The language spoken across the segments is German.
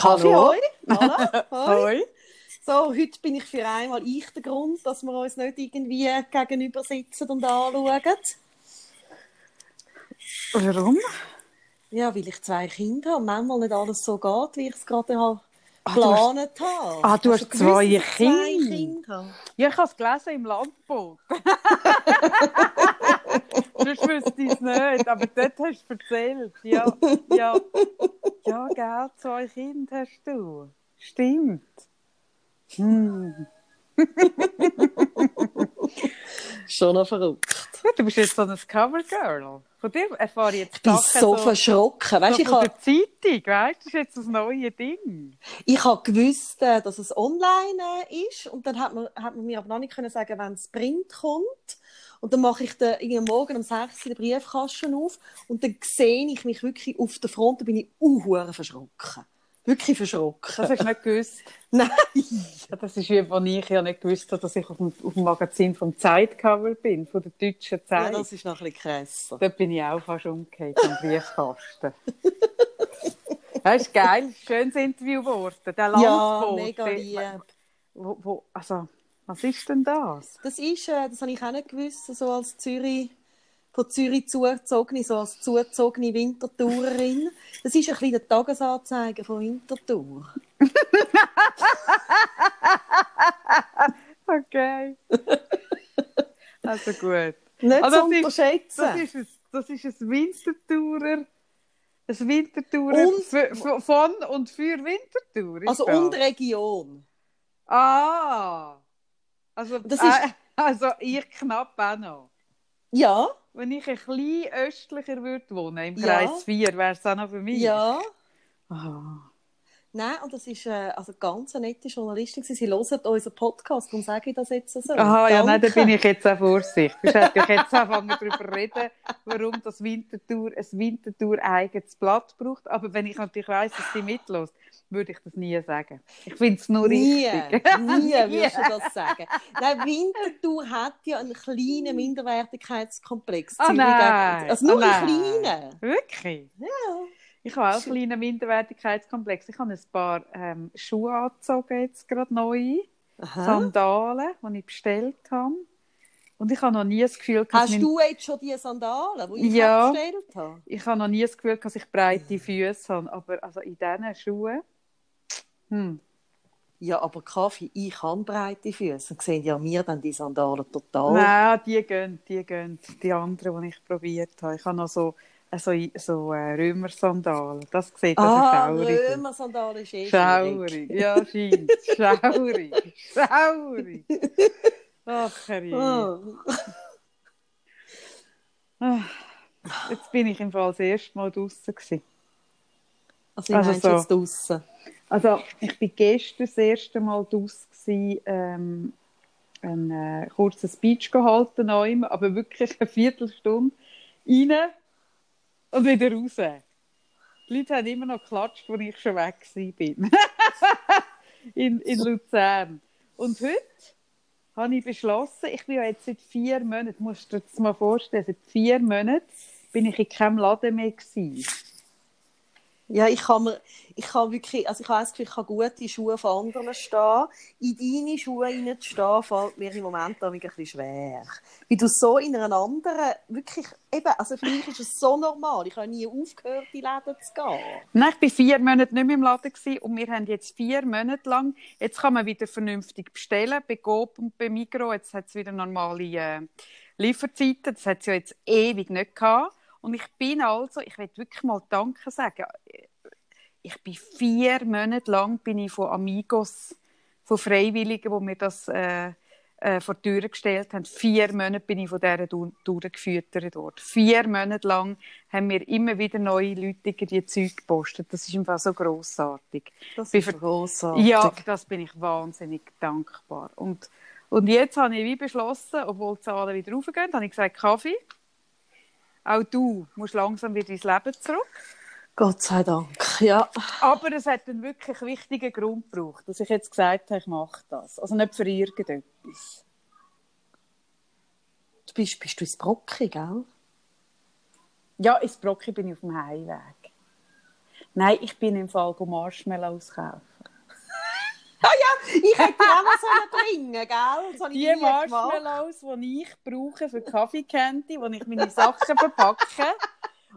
Kaffee, Hallo. hoi. Voilà, hoi. Hoi. So, heute bin ich für einmal ich der Grund, dass wir uns nicht irgendwie gegenüber sitzen und anschauen. Warum? Ja, weil ich zwei Kinder habe und manchmal nicht alles so geht, wie ich es gerade habe Ah, du hast- geplant habe. Ah, du Hast hast gewusst, zwei dass ich zwei Kinder? Kinder habe? Ja, ich habe es gelesen im Landboot. Sonst wüsste ich es nicht, aber dort hast du erzählt. Ja, ja. Ja, gell, zwei Kinder hast du. Stimmt. Hm. Schon noch verrückt. Ja, du bist jetzt so ein Covergirl. Von dir erfahre ich jetzt Ich bin Sachen so verschrocken. Weißt, so ich von habe der Zeitung, weißt du? Das ist jetzt das neue Ding. ich habe gewusst, äh, dass es online äh, ist und dann hat man, hat man mir aber noch nicht können sagen, wenn es Print kommt. Und dann mache ich den, irgendwie morgen um 6 Uhr den Briefkasten auf und dann sehe ich mich wirklich auf der Front, da bin ich uh, verschrocken. Wirklich verschrocken. Das hast du nicht gewusst. Nein. Ja, das ist wie, als ich ja nicht gewusst habe, dass ich auf dem, auf dem Magazin vom Zeitcover bin, von der deutschen Ja, Zeit. das ist noch ein bisschen krasser. Dort bin ich auch fast umgekehrt am Briefkasten. Das ist geil, schönes Interview geworden. Der Ja, Landboot. mega lieb. Wo, wo, also, was ist denn das? Das ist, äh, das habe ich auch nicht gewusst, so als Zürich, von Zürich zugezogene, so als zugezogene Wintertourerin. Das ist ein bisschen der Tagesanzeiger von Winterthur. Okay. Also gut. Nicht Also zu das ist- unterschätzen. Das ist ein, das ist ein Wintertourer. Ein Wintertourer Und- von und für Wintertour. ist also das? und Region. Ah! Also, Das äh, ist- also ich knapp auch noch. Ja, Wenn ich ein bisschen östlicher würde wohnen, im Ja. Kreis 4, wäre es auch noch für mich. ja. Ah. Nein, und das ist äh, also ganz eine nette Journalistin. Sie hören unseren Podcast und sage ich das jetzt so. Aha, ja, nein, da Danke. bin ich jetzt auch vorsichtig. Ich hätte jetzt anfangen darüber reden, warum das Wintertour ein Wintertour eigenes Blatt braucht. Aber wenn ich natürlich weiss, dass sie mitlässt, würde ich das nie sagen. Ich finde es nur Nie, richtig. nie würdest du das sagen. Nein, Winterthur hat ja einen kleinen Minderwertigkeitskomplex. Zürich nein. Also nur Ah, einen kleinen. Wirklich? Ja. Ich habe auch einen kleinen Minderwertigkeitskomplex. Ich habe ein paar ähm, Schuhe angezogen, jetzt gerade neu. Aha. Sandalen, die ich bestellt habe. Und ich habe noch nie das Gefühl, dass Hast mein- du jetzt schon die Sandalen, die ich Ja. bestellt habe? ich habe noch nie das Gefühl, dass ich breite Füße habe. Aber also in diesen Schuhen. Hm. Ja, aber Kaffee, ich habe breite Füße. Und sehen ja mir dann die Sandalen total. Nein, die gehen, die gehen. Die anderen, die ich probiert habe. Ich habe noch so, äh, so, so äh, Römersandalen. Das sieht also ah, schaurig aus. Römersandalen ist eh. Schaurig, ja, scheint. Schaurig, schaurig. Ach, Herrje. Oh. Ah, Jetzt bin ich im Fall das erste Mal draußen. Also, Also ich meinst so. jetzt draussen. Also, ich bin gestern das erste Mal draußen, gewesen, ähm, ein äh, kurzen Speech gehalten, aber wirklich eine Viertelstunde rein und wieder raus. Die Leute haben immer noch geklatscht, als ich schon weg war. in, in Luzern. Und heute habe ich beschlossen, ich bin ja jetzt seit vier Monaten, musst du dir das mal vorstellen, seit vier Monaten bin ich in keinem Laden mehr gewesen. Ja, ich kann mir, ich kann wirklich, also ich habe ich kann gute Schuhe von anderen stehen. In deine Schuhe reinzustehen, fällt mir im Moment ein bisschen schwer. Weil du so in einer anderen, wirklich, eben, also für mich ist es so normal. Ich habe nie aufgehört, in Läden zu gehen. Nein, ich war vier Monate nicht mehr im Laden gewesen und wir haben jetzt vier Monate lang, jetzt kann man wieder vernünftig bestellen, bei Coop und bei Migros, jetzt hat es wieder normale äh, Lieferzeiten, das hat es ja jetzt ewig nicht gehabt. Und ich bin also, ich will wirklich mal Danke sagen, ich bin vier Monate lang bin ich von Amigos, von Freiwilligen, die mir das äh, äh, vor die Tür gestellt haben. Vier Monate bin ich von dieser Du- durchgefüttert dort. Vier Monate lang haben mir immer wieder neue Leute die Zeug gepostet. Das ist einfach so grossartig. Das ist grossartig. Ja, das bin ich wahnsinnig dankbar. Und, und jetzt habe ich wie beschlossen, obwohl die Zahlen wieder raufgehen, habe ich gesagt, Kaffee, auch du musst langsam wieder ins Leben zurück. Gott sei Dank, ja. Aber es hat einen wirklich wichtigen Grund gebraucht, dass ich jetzt gesagt habe, ich mache das. Also nicht für irgendetwas. Du bist, bist du ins Brocki, gell? Ja, ins Brocki bin ich auf dem Heimweg. Nein, ich bin im Fall Marshmallows kaufen. Ich hätte auch so bringen, gell? Das Die. Marshmallows, die ich brauche für Kaffeecandy, wo ich meine Sachen verpacke.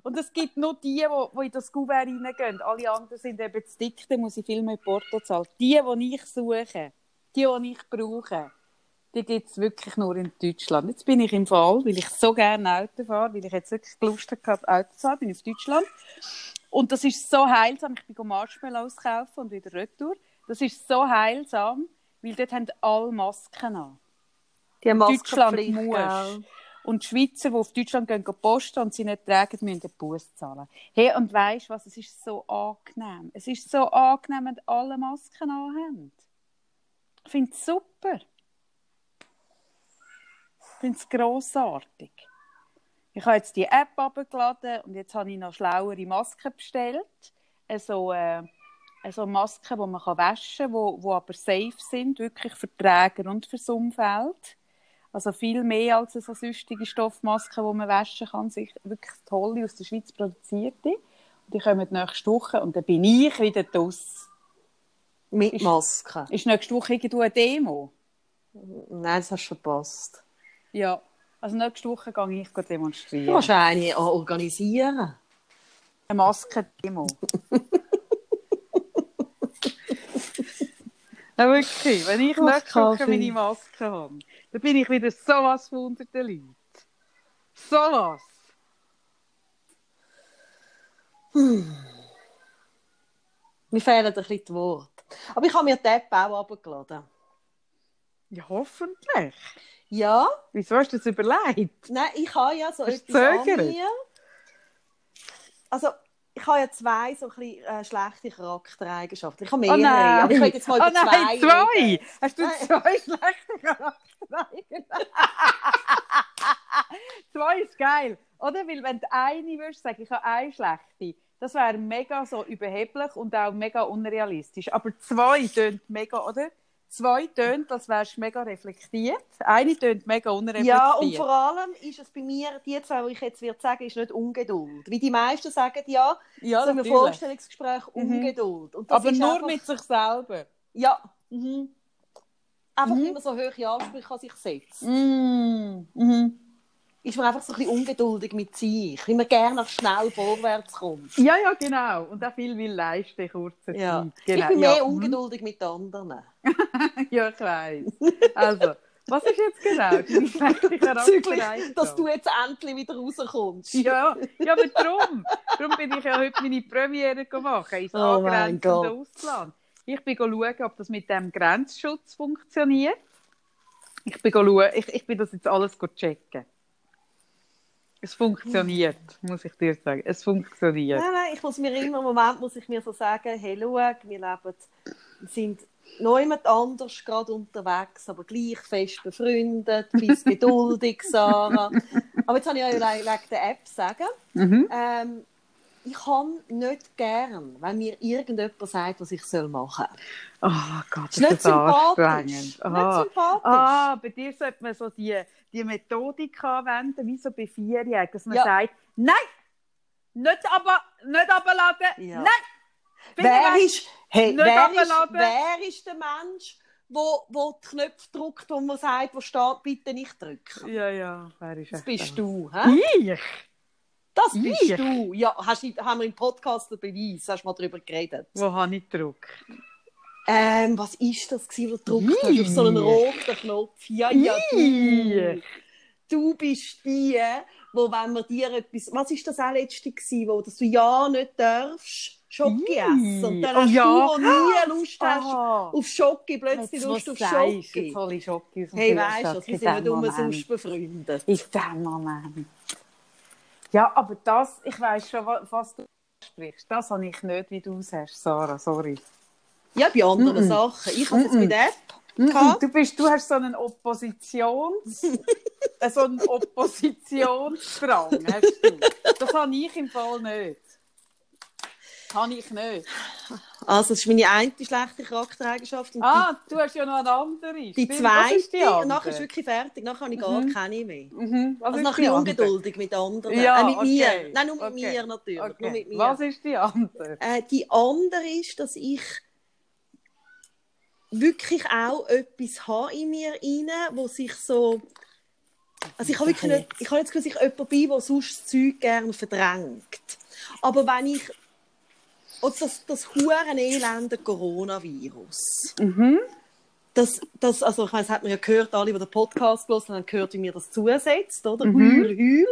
Und es gibt nur die, die, in das Kuvert reingehen. Alle anderen sind eben zu dick, dann muss ich viel mehr Porto zahlen. Die, die ich suche, die, die ich brauche, die gibt es wirklich nur in Deutschland. Jetzt bin ich im Fall, weil ich so gerne Auto fahre, weil ich jetzt wirklich Lust hatte, Auto zu fahren, bin ich auf Deutschland. Und das ist so heilsam. Ich bin Marshmallows kaufen und wieder retour. Das ist so heilsam, weil dort haben alle Masken an. Die Deutschland Maskenpflicht, muss. gell? Und die Schweizer, die auf Deutschland gehen, gehen posten und sie nicht tragen, müssen den Bus zahlen. Hey, und weisst was? Es ist so angenehm. Es ist so angenehm, wenn alle Masken anhaben. Ich finde es super. Ich finde es grossartig. Ich habe jetzt die App abgeladen und jetzt habe ich noch schlauere Masken bestellt. Also, äh, also Masken, die man kann waschen kann, die, die aber safe sind, wirklich für Träger und fürs Umfeld. Also viel mehr als so sonstige Stoffmasken, die man waschen kann. Sich wirklich tolle aus der Schweiz produzierte. Und die kommen nächste Woche und dann bin ich wieder draus. Mit Ist- Masken. Ist nächste Woche irgendwo eine Demo? Nein, das hast du verpasst. Ja. Also nächste Woche gehe ich Du demonstrieren. musst eine organisieren. Eine Maskendemo. ja, wirklich. Wenn ich nächste Woche meine Maske habe, dann bin ich wieder sowas von unter den Leuten. Sowas. Mir fehlen ein bisschen die Worte. Aber ich habe mir die App auch abgeladen. Ja, hoffentlich. Ja, Wieso hast du das überlegt? nein, ich habe ja so etwas an mir. Also, ich habe ja zwei so ein bisschen äh, schlechte Charaktereigenschaften. Ich habe mehrere, aber ich könnte jetzt mal oh nein, zwei zwei. reden. Hast du Nein. zwei schlechte Charaktereigenschaften? zwei ist geil, oder? Weil wenn du eine würdest sagen, ich habe eine schlechte, das wäre mega so überheblich und auch mega unrealistisch. Aber zwei tönt mega, oder? Zwei tönt, als wärst du mega reflektiert. Eine tönt mega unreflektiert. Ja, und vor allem ist es bei mir, die zwei, die ich jetzt würde sagen, ist nicht Ungeduld. Wie die meisten sagen, ja, ja, im natürlich. Vorstellungsgespräch Mhm. Ungeduld. Das Aber nur einfach, mit sich selber. Ja, mhm. einfach Mhm. immer so hohe Ansprüche an sich setzt. Mm. Mhm. Ist man einfach so ein bisschen ungeduldig mit sich, weil man gerne schnell vorwärts kommt. Ja, ja, genau. Und auch viel will leisten in kurzer Ja. Zeit. Genau. Ich bin mehr ja. mhm. ungeduldig mit anderen. Ja, ich weiss. Also, was ist jetzt genau deine schlechte Charaktereigenschaft? dass du jetzt endlich wieder rauskommst. Ja, ja, aber darum. Darum bin ich ja heute meine Premiere gemacht, ins Oh angrenzende. Ausland. Ich bin schauen, ob das mit dem Grenzschutz funktioniert. Ich bin, schauen, ich, ich bin das jetzt alles checken. Es funktioniert, muss ich dir sagen. Es funktioniert. Nein, nein, ich muss mir immer im Moment muss ich mir so sagen, hey, schau, wir leben, sind noch jemand anders gerade unterwegs, aber gleich fest befreundet, bist geduldig, Sarah. Aber jetzt habe ich ja wegen der App sagen, Mhm. ähm, ich kann nicht gern, wenn mir irgendjemand sagt, was ich soll machen Oh Gott, soll. das Ist nicht sympathisch. Nicht Aha. sympathisch. Ah, bei dir sollte man so die, die Methodik anwenden, wie so bei Vierjährigen, dass man Ja. sagt, nein, nicht, aber, nicht runterladen, Ja. nein, Wer ist, hey, wer, ist, wer ist der Mensch, wo, wo die Knöpfe drückt, wo man sagt, wo steht, bitte nicht drücken? Ja, ja, wer ist Das bist du, hä? Ich? Das bist Ich? du. Ja, hast, haben wir im Podcast den Beweis, hast du mal darüber geredet. Wo habe ich gedruckt? Ähm, was ist das gewesen, wo du gedrückt hast auf so einen roten Knopf? Ja, ja, du. Du bist die, wo wenn wir dir etwas, was ist das auch letzte gewesen, wo dass du ja nicht darfst, Schoki essen. Und dann Oh hast ja. du, wo nie Lust hast, Aha. auf Schoki, plötzlich Jetzt, Lust was auf Schoki. Jetzt hole ich Schoki dem Hey, weißt du, wir in sind nicht Moment. befreundet. In dem Moment. Ja, aber das, ich weiss schon, wa- was du sprichst. Das habe ich nicht, wie du sagst, Sarah, sorry. Ja, bei anderen Mm-mm. Sachen. Ich habe es mit App gehabt. Du, bist, du hast so einen Oppositions... so einen Oppositionsdrang, hast du. Das habe ich im Fall nicht. Habe ich nicht. Also, das ist meine eine schlechte Charaktereigenschaft. Und Ah, du hast ja noch eine andere. die, die Stimmt, zweite, ist die andere? nachher ist wirklich fertig. Nachher habe ich gar Mhm. keine mehr. Mhm. Was Also, nachher die ungeduldig mit anderen. Ja, äh, mit mir. okay. Nein, nur mit Okay. mir natürlich. Nur Okay. mit mir. Was ist die andere? Äh, die andere ist, dass ich wirklich auch etwas habe in mir rein, wo sich so. Also ich habe wirklich nicht, ich habe jetzt gesagt, ich jemand bin, der sonst das Zeug gerne verdrängt. Aber wenn ich oder das, das huren elende Coronavirus, Mhm. das, das, also ich meine, das hat man ja gehört, alle, die den Podcast hören, haben gehört, wie mir das zusetzt, oder? Mhm. Heul, heul.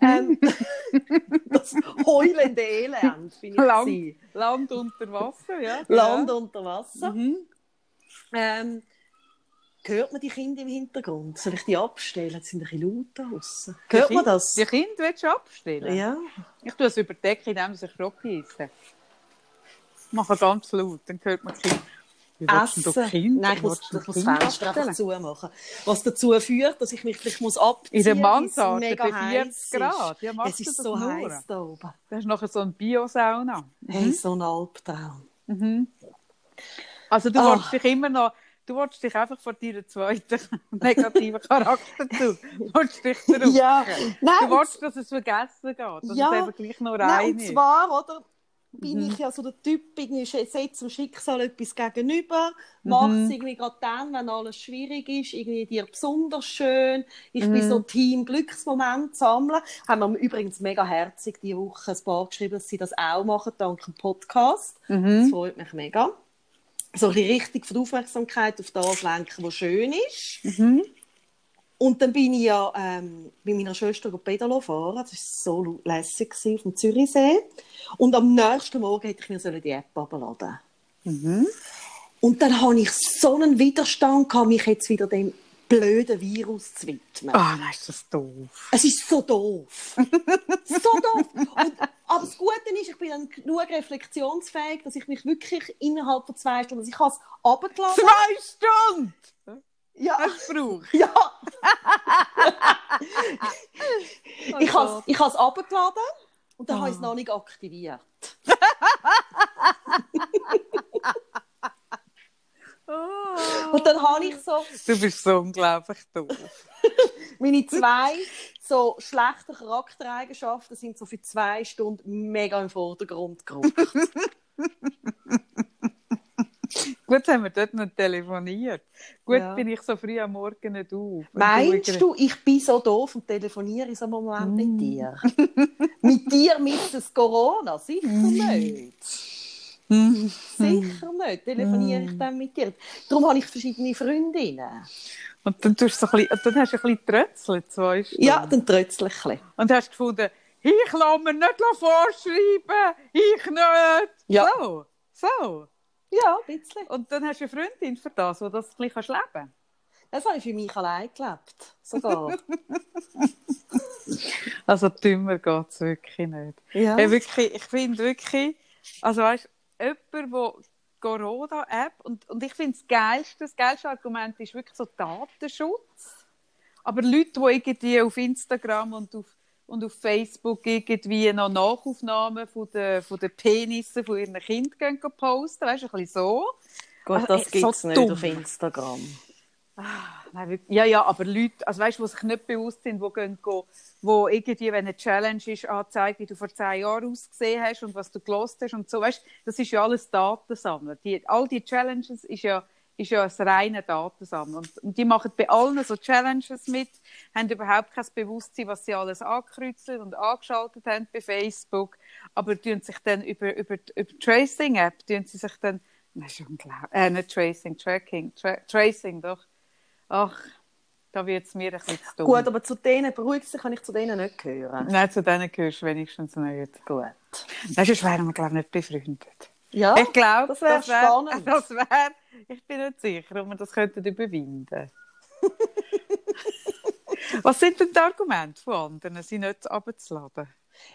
Ähm, das heulende Elend, finde ich. Land. Land unter Wasser, ja. Land unter Wasser. Mhm. Ähm, hört man die Kinder im Hintergrund? Soll ich die abstellen? Jetzt sind ein bisschen laut draussen. Hört man das? Die Kinder willst du abstellen? Ja. Ich tue es überdecken, indem sie Krocki essen. Ich mache ganz laut, dann hört man die Kinder. Wie da Kinder? Nein, ich muss, ich muss das Fenster einfach zumachen. Was dazu führt, dass ich mich vielleicht muss abziehen In der Mansarde mega bei heiß 40 ist. Grad. Ja, es ist so heiß da oben. Das ist nachher so ein Biosauna. Hey, so ein Albtraum. Mhm. Also du wolltest dich immer noch, du wolltest dich einfach von deiner zweiten negativen Charakterzug, wolltest dich zurück. Ja, Du nein, wolltest, dass es vergessen geht, dass Ja. es eben gleich Nein, rein und ist. zwar, oder, bin Mhm. ich ja so der Typ, irgendwie setzt dem Schicksal etwas gegenüber, mach Mhm. es irgendwie gerade dann, wenn alles schwierig ist, irgendwie dir besonders schön. Ich Mhm. bin so Team Glücksmoment sammeln. Haben mir übrigens mega herzig diese Woche ein paar geschrieben, dass sie das auch machen, dank dem Podcast. Das Mhm. freut mich mega. So ein richtig von der Aufmerksamkeit auf das lenken, was schön ist. Mhm. Und dann bin ich ja ähm, mit meiner Schwester Pedalo fahren. Das war so lässig gewesen auf dem Zürichsee. Und am nächsten Morgen hätte ich mir die App abladen Mhm. Und dann hatte ich so einen Widerstand, gehabt, mich jetzt wieder dem blöden Virus zu widmen. Ah, dann ist das doof. Es ist so doof. so doof. Und, aber das Gute ist, ich bin dann genug reflexionsfähig, dass ich mich wirklich innerhalb von zwei Stunden, also ich habe es abgeladen. Zwei Stunden! Ja. Hast du gebraucht? Ja. Oh ich habe ich has abgeladen und dann Ah. habe ich es noch nicht aktiviert. Oh. Und dann habe ich so Du bist so unglaublich doof. meine zwei so schlechten Charaktereigenschaften sind so für zwei Stunden mega im Vordergrund gerückt. Gut haben wir dort noch telefoniert. Gut Ja. bin ich so früh am Morgen nicht auf. Meinst du, ich bin so doof und telefoniere in so einem Moment Mm. mit dir? mit dir mit es Corona? Sicher nicht. Mhm. Sicher nicht. Telefoniere ich dann mit dir. Darum habe ich verschiedene Freundinnen. Und dann, tust du so ein bisschen, dann hast du ein bisschen trötzelt, zwei Stunden. Ja, dann trötzlich. ein bisschen. Und hast gefunden, ich lasse mir nicht vorschreiben, ich nicht. Ja. So, so. Ja, ein bisschen. Und dann hast du eine Freundin für das, wo das ein bisschen kannst leben Das habe ich für mich allein gelebt. Sogar. Also dümmer geht es wirklich nicht. ja. Hey, wirklich, ich finde wirklich, also weißt jemand, der Corona-App, und, und ich finde das geilste, das geilste Argument ist wirklich so Datenschutz. Aber Leute, die irgendwie auf Instagram und auf, und auf Facebook irgendwie noch Nachaufnahmen von den, von den Penissen von ihren Kindern posten, weißt du, ein bisschen so. Gut, Also, das äh, gibt es so nicht dumm. auf Instagram. Wirklich- ja, ja, aber Leute, also weißt, die sich nicht bewusst sind, die gehen, wo irgendwie, wenn eine Challenge ist, anzeigt, wie du vor zehn Jahren ausgesehen hast und was du gelost hast und so, weißt, das ist ja alles Datensammeln. Die, all die Challenges ist ja, ist ja ein reiner Datensammeln. Und, und die machen bei allen so Challenges mit, haben überhaupt kein Bewusstsein, was sie alles angekreuzt und angeschaltet haben bei Facebook, aber tun sich dann über, über, über Tracing-App, tun sie sich dann, das ist unglaublich, äh, nicht Tracing, Tracking, Tra Tracing, doch, Ach, da wird es mir ein bisschen zu dumm. Gut, aber zu denen, beruhigt sich, kann ich zu denen nicht gehören. Nein, zu denen gehörst du wenigstens nicht. Gut. Nein, sonst wären wir, glaube ich, nicht befreundet. Ja, ich glaube, das wäre spannend. Das wär, ich bin nicht sicher, ob wir das könnten überwinden Was sind denn die Argumente von anderen, sie nicht abzuladen?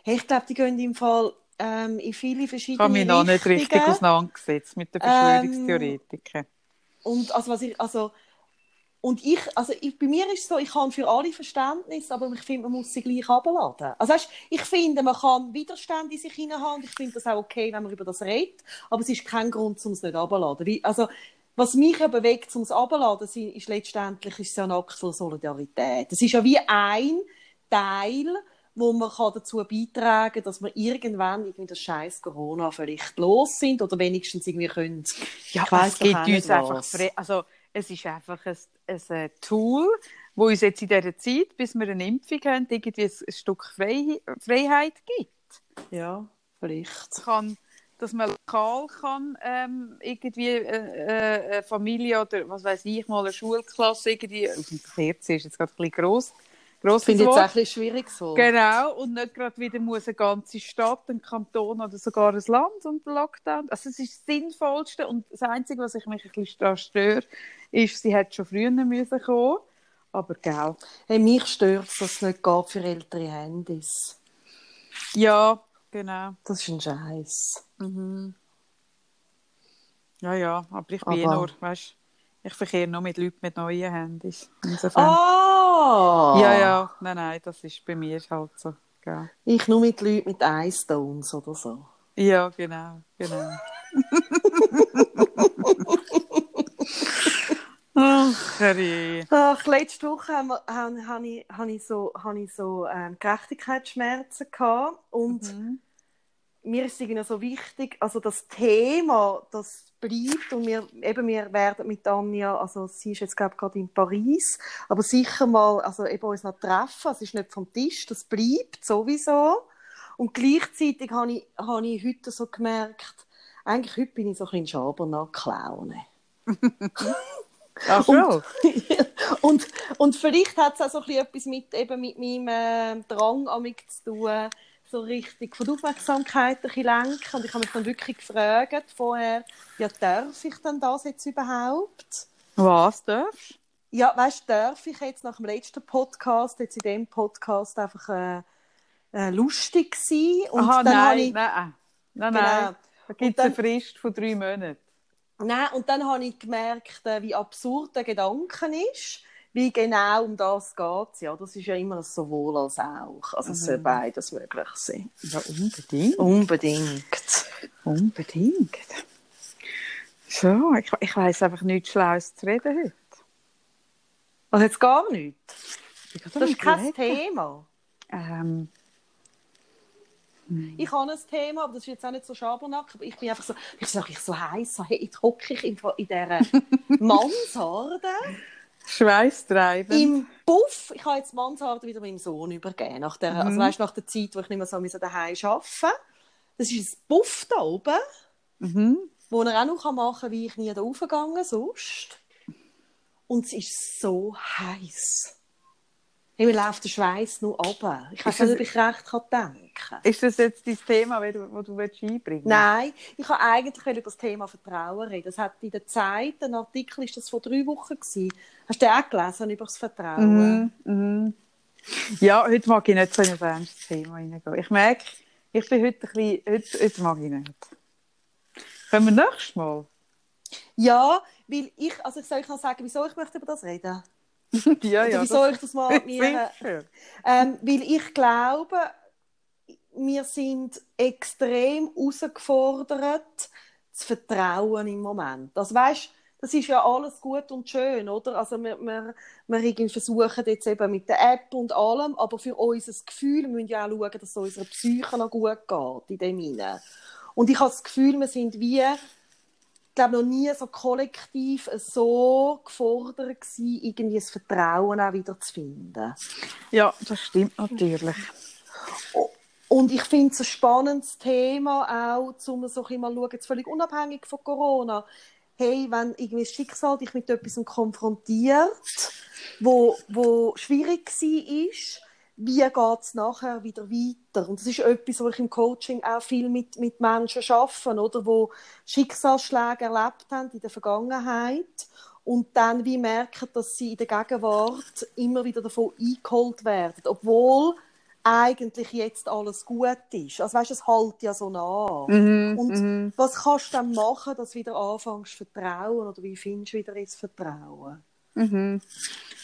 hey, ich glaube, die gehen im Fall ähm, in viele Ich verschiedene habe mich noch nicht richtig auseinandergesetzt mit den Ähm, Verschwörungstheoretikern. Und also, was ich, also, und ich, also ich, bei mir ist es so, ich habe für alle Verständnis, aber ich finde, man muss sie gleich abladen. Also weißt, ich finde, man kann Widerstand in sich hinein haben. Ich finde das auch okay, wenn man über das redet. Aber es ist kein Grund, um es nicht abzuladen. Also, was mich ja bewegt, um es abzuladen, ist letztendlich ist es ja ein Akt von Solidarität. Es ist ja wie ein Teil, wo man kann dazu beitragen kann, dass wir irgendwann irgendwie das scheiß Corona vielleicht los sind oder wenigstens irgendwie können. Ja, es gibt uns einfach, also es ist einfach ein, ein äh, Tool, wo uns jetzt in dieser Zeit, bis wir eine Impfung haben, irgendwie ein Stück Freiheit gibt. Ja, vielleicht. Kann, dass man lokal kann, ähm, irgendwie äh, äh, eine Familie oder was weiß ich mal eine Schulklasse irgendwie auf dem 14 ist jetzt gerade ein bisschen gross Grosses Finde ich jetzt auch ein schwierig so. Genau, und nicht gerade wieder muss eine ganze Stadt, ein Kanton oder sogar ein Land unter Lockdown. Also es ist das Sinnvollste und das Einzige, was ich mich ein bisschen daran störe, ist, sie hätte schon früher müssen kommen aber gell. Hey, mich stört es, dass es nicht geht für ältere Handys. Ja, genau. Das ist ein Scheiß. Mhm. Ja, ja, aber ich bin eh aber... nur, weißt ich verkehre nur mit Leuten mit neuen Handys. Insofern. Oh! Ja, ja, nein, nein, das ist bei mir halt so. Gell. Ich nur mit Leuten mit iStones oder so. Ja, genau, genau. Ach, Herrje. Ach, letzte Woche hab ich, hab ich so, hab ich so ähm, Gerechtigkeitsschmerzen gehabt und mhm. mir ist es so wichtig, also das Thema, das bleibt. Und wir, eben, wir werden mit Anja, also sie ist jetzt glaube gerade in Paris, aber sicher mal, also eben uns noch treffen, es ist nicht vom Tisch, das bleibt sowieso. Und gleichzeitig habe ich, habe ich heute so gemerkt, eigentlich heute bin ich so ein bisschen Schabernack-Laune. Ach so. Und, und, und, vielleicht hat es auch so ein bisschen etwas mit, eben mit meinem äh, Drang zu tun, so richtig von der Aufmerksamkeit ein bisschen lenken. Und ich habe mich dann wirklich gefragt vorher, ja, darf ich denn das jetzt überhaupt? Was darfst Ja, weißt du, darf ich jetzt nach dem letzten Podcast, jetzt in dem Podcast einfach äh, äh, lustig sein? Und Aha, dann nein, ich, nein, nein, genau, nein. Da gibt es eine Frist von drei Monaten. Nein, und dann habe ich gemerkt, äh, wie absurd der Gedanke ist wie genau um das geht Ja, das ist ja immer sowohl als auch. Also es soll mhm. beides möglich sein. Ja, unbedingt. Unbedingt. Unbedingt. So, ich, ich weiss einfach nichts Schlaues zu reden heute. Also jetzt gar nichts? Das ist kein. Thema. Ähm, hm. ich habe ein Thema, aber das ist jetzt auch nicht so Schabernack, aber ich bin einfach so, ich sage ich so heiß, so, hey, jetzt hocke ich in, in dieser Mansarde Schweißtreiben. Im Buff, ich habe jetzt Mansarde wieder meinem Sohn übergeben, nach der, also mhm. also weißt, nach der Zeit, wo ich nicht mehr so daheim arbeiten. Das ist ein Buff da oben, mhm. wo er auch noch machen kann, wie ich nie da raufgegangen sonst. Und es ist so heiß. Mir läuft der Schweiß nur runter. Ich weiß nicht, ob ich recht denken kann. Ist das jetzt dein Thema, das du, du einbringen willst? Nein, ich habe eigentlich über das Thema Vertrauen reden. Das hat in der Zeit, ein Artikel ist das vor drei Wochen gewesen. Hast du auch gelesen über das Vertrauen? Mhm, mhm. Ja, heute mag ich nicht so in ein ernstes Thema hineingehen. Ich merke, ich bin heute ein bisschen, heute, heute mag ich nicht. Können wir nächstes Mal? Ja, weil ich, also ich soll euch noch sagen, wieso ich möchte über das reden ja, ja. Wie soll ich das mal mir? Ähm, weil ich glaube, wir sind extrem herausgefordert, zu vertrauen im Moment. Also weißt, das ist ja alles gut und schön, oder? Also wir, wir, wir versuchen jetzt eben mit der App und allem, aber für unser Gefühl müssen wir ja auch schauen, dass es unserer Psyche noch gut geht in dem. Und ich habe das Gefühl, wir sind wie ich glaube, noch nie so kollektiv so gefordert gewesen, irgendwie das Vertrauen auch wieder zu finden. Ja, das stimmt natürlich. Und ich finde es ein spannendes Thema auch, um so ein mal schauen, völlig unabhängig von Corona, hey, wenn irgendwie das Schicksal dich mit etwas konfrontiert, wo, wo schwierig war, wie geht es nachher wieder weiter? Und das ist etwas, wo ich im Coaching auch viel mit, mit Menschen arbeite, oder? wo Schicksalsschläge erlebt haben in der Vergangenheit und dann wie merken, dass sie in der Gegenwart immer wieder davon eingeholt werden, obwohl eigentlich jetzt alles gut ist. Also weißt, es hält ja so nah. Mm und mm was kannst du dann machen, dass du wieder anfängst zu vertrauen oder wie findest du wieder ins Vertrauen? Mhm.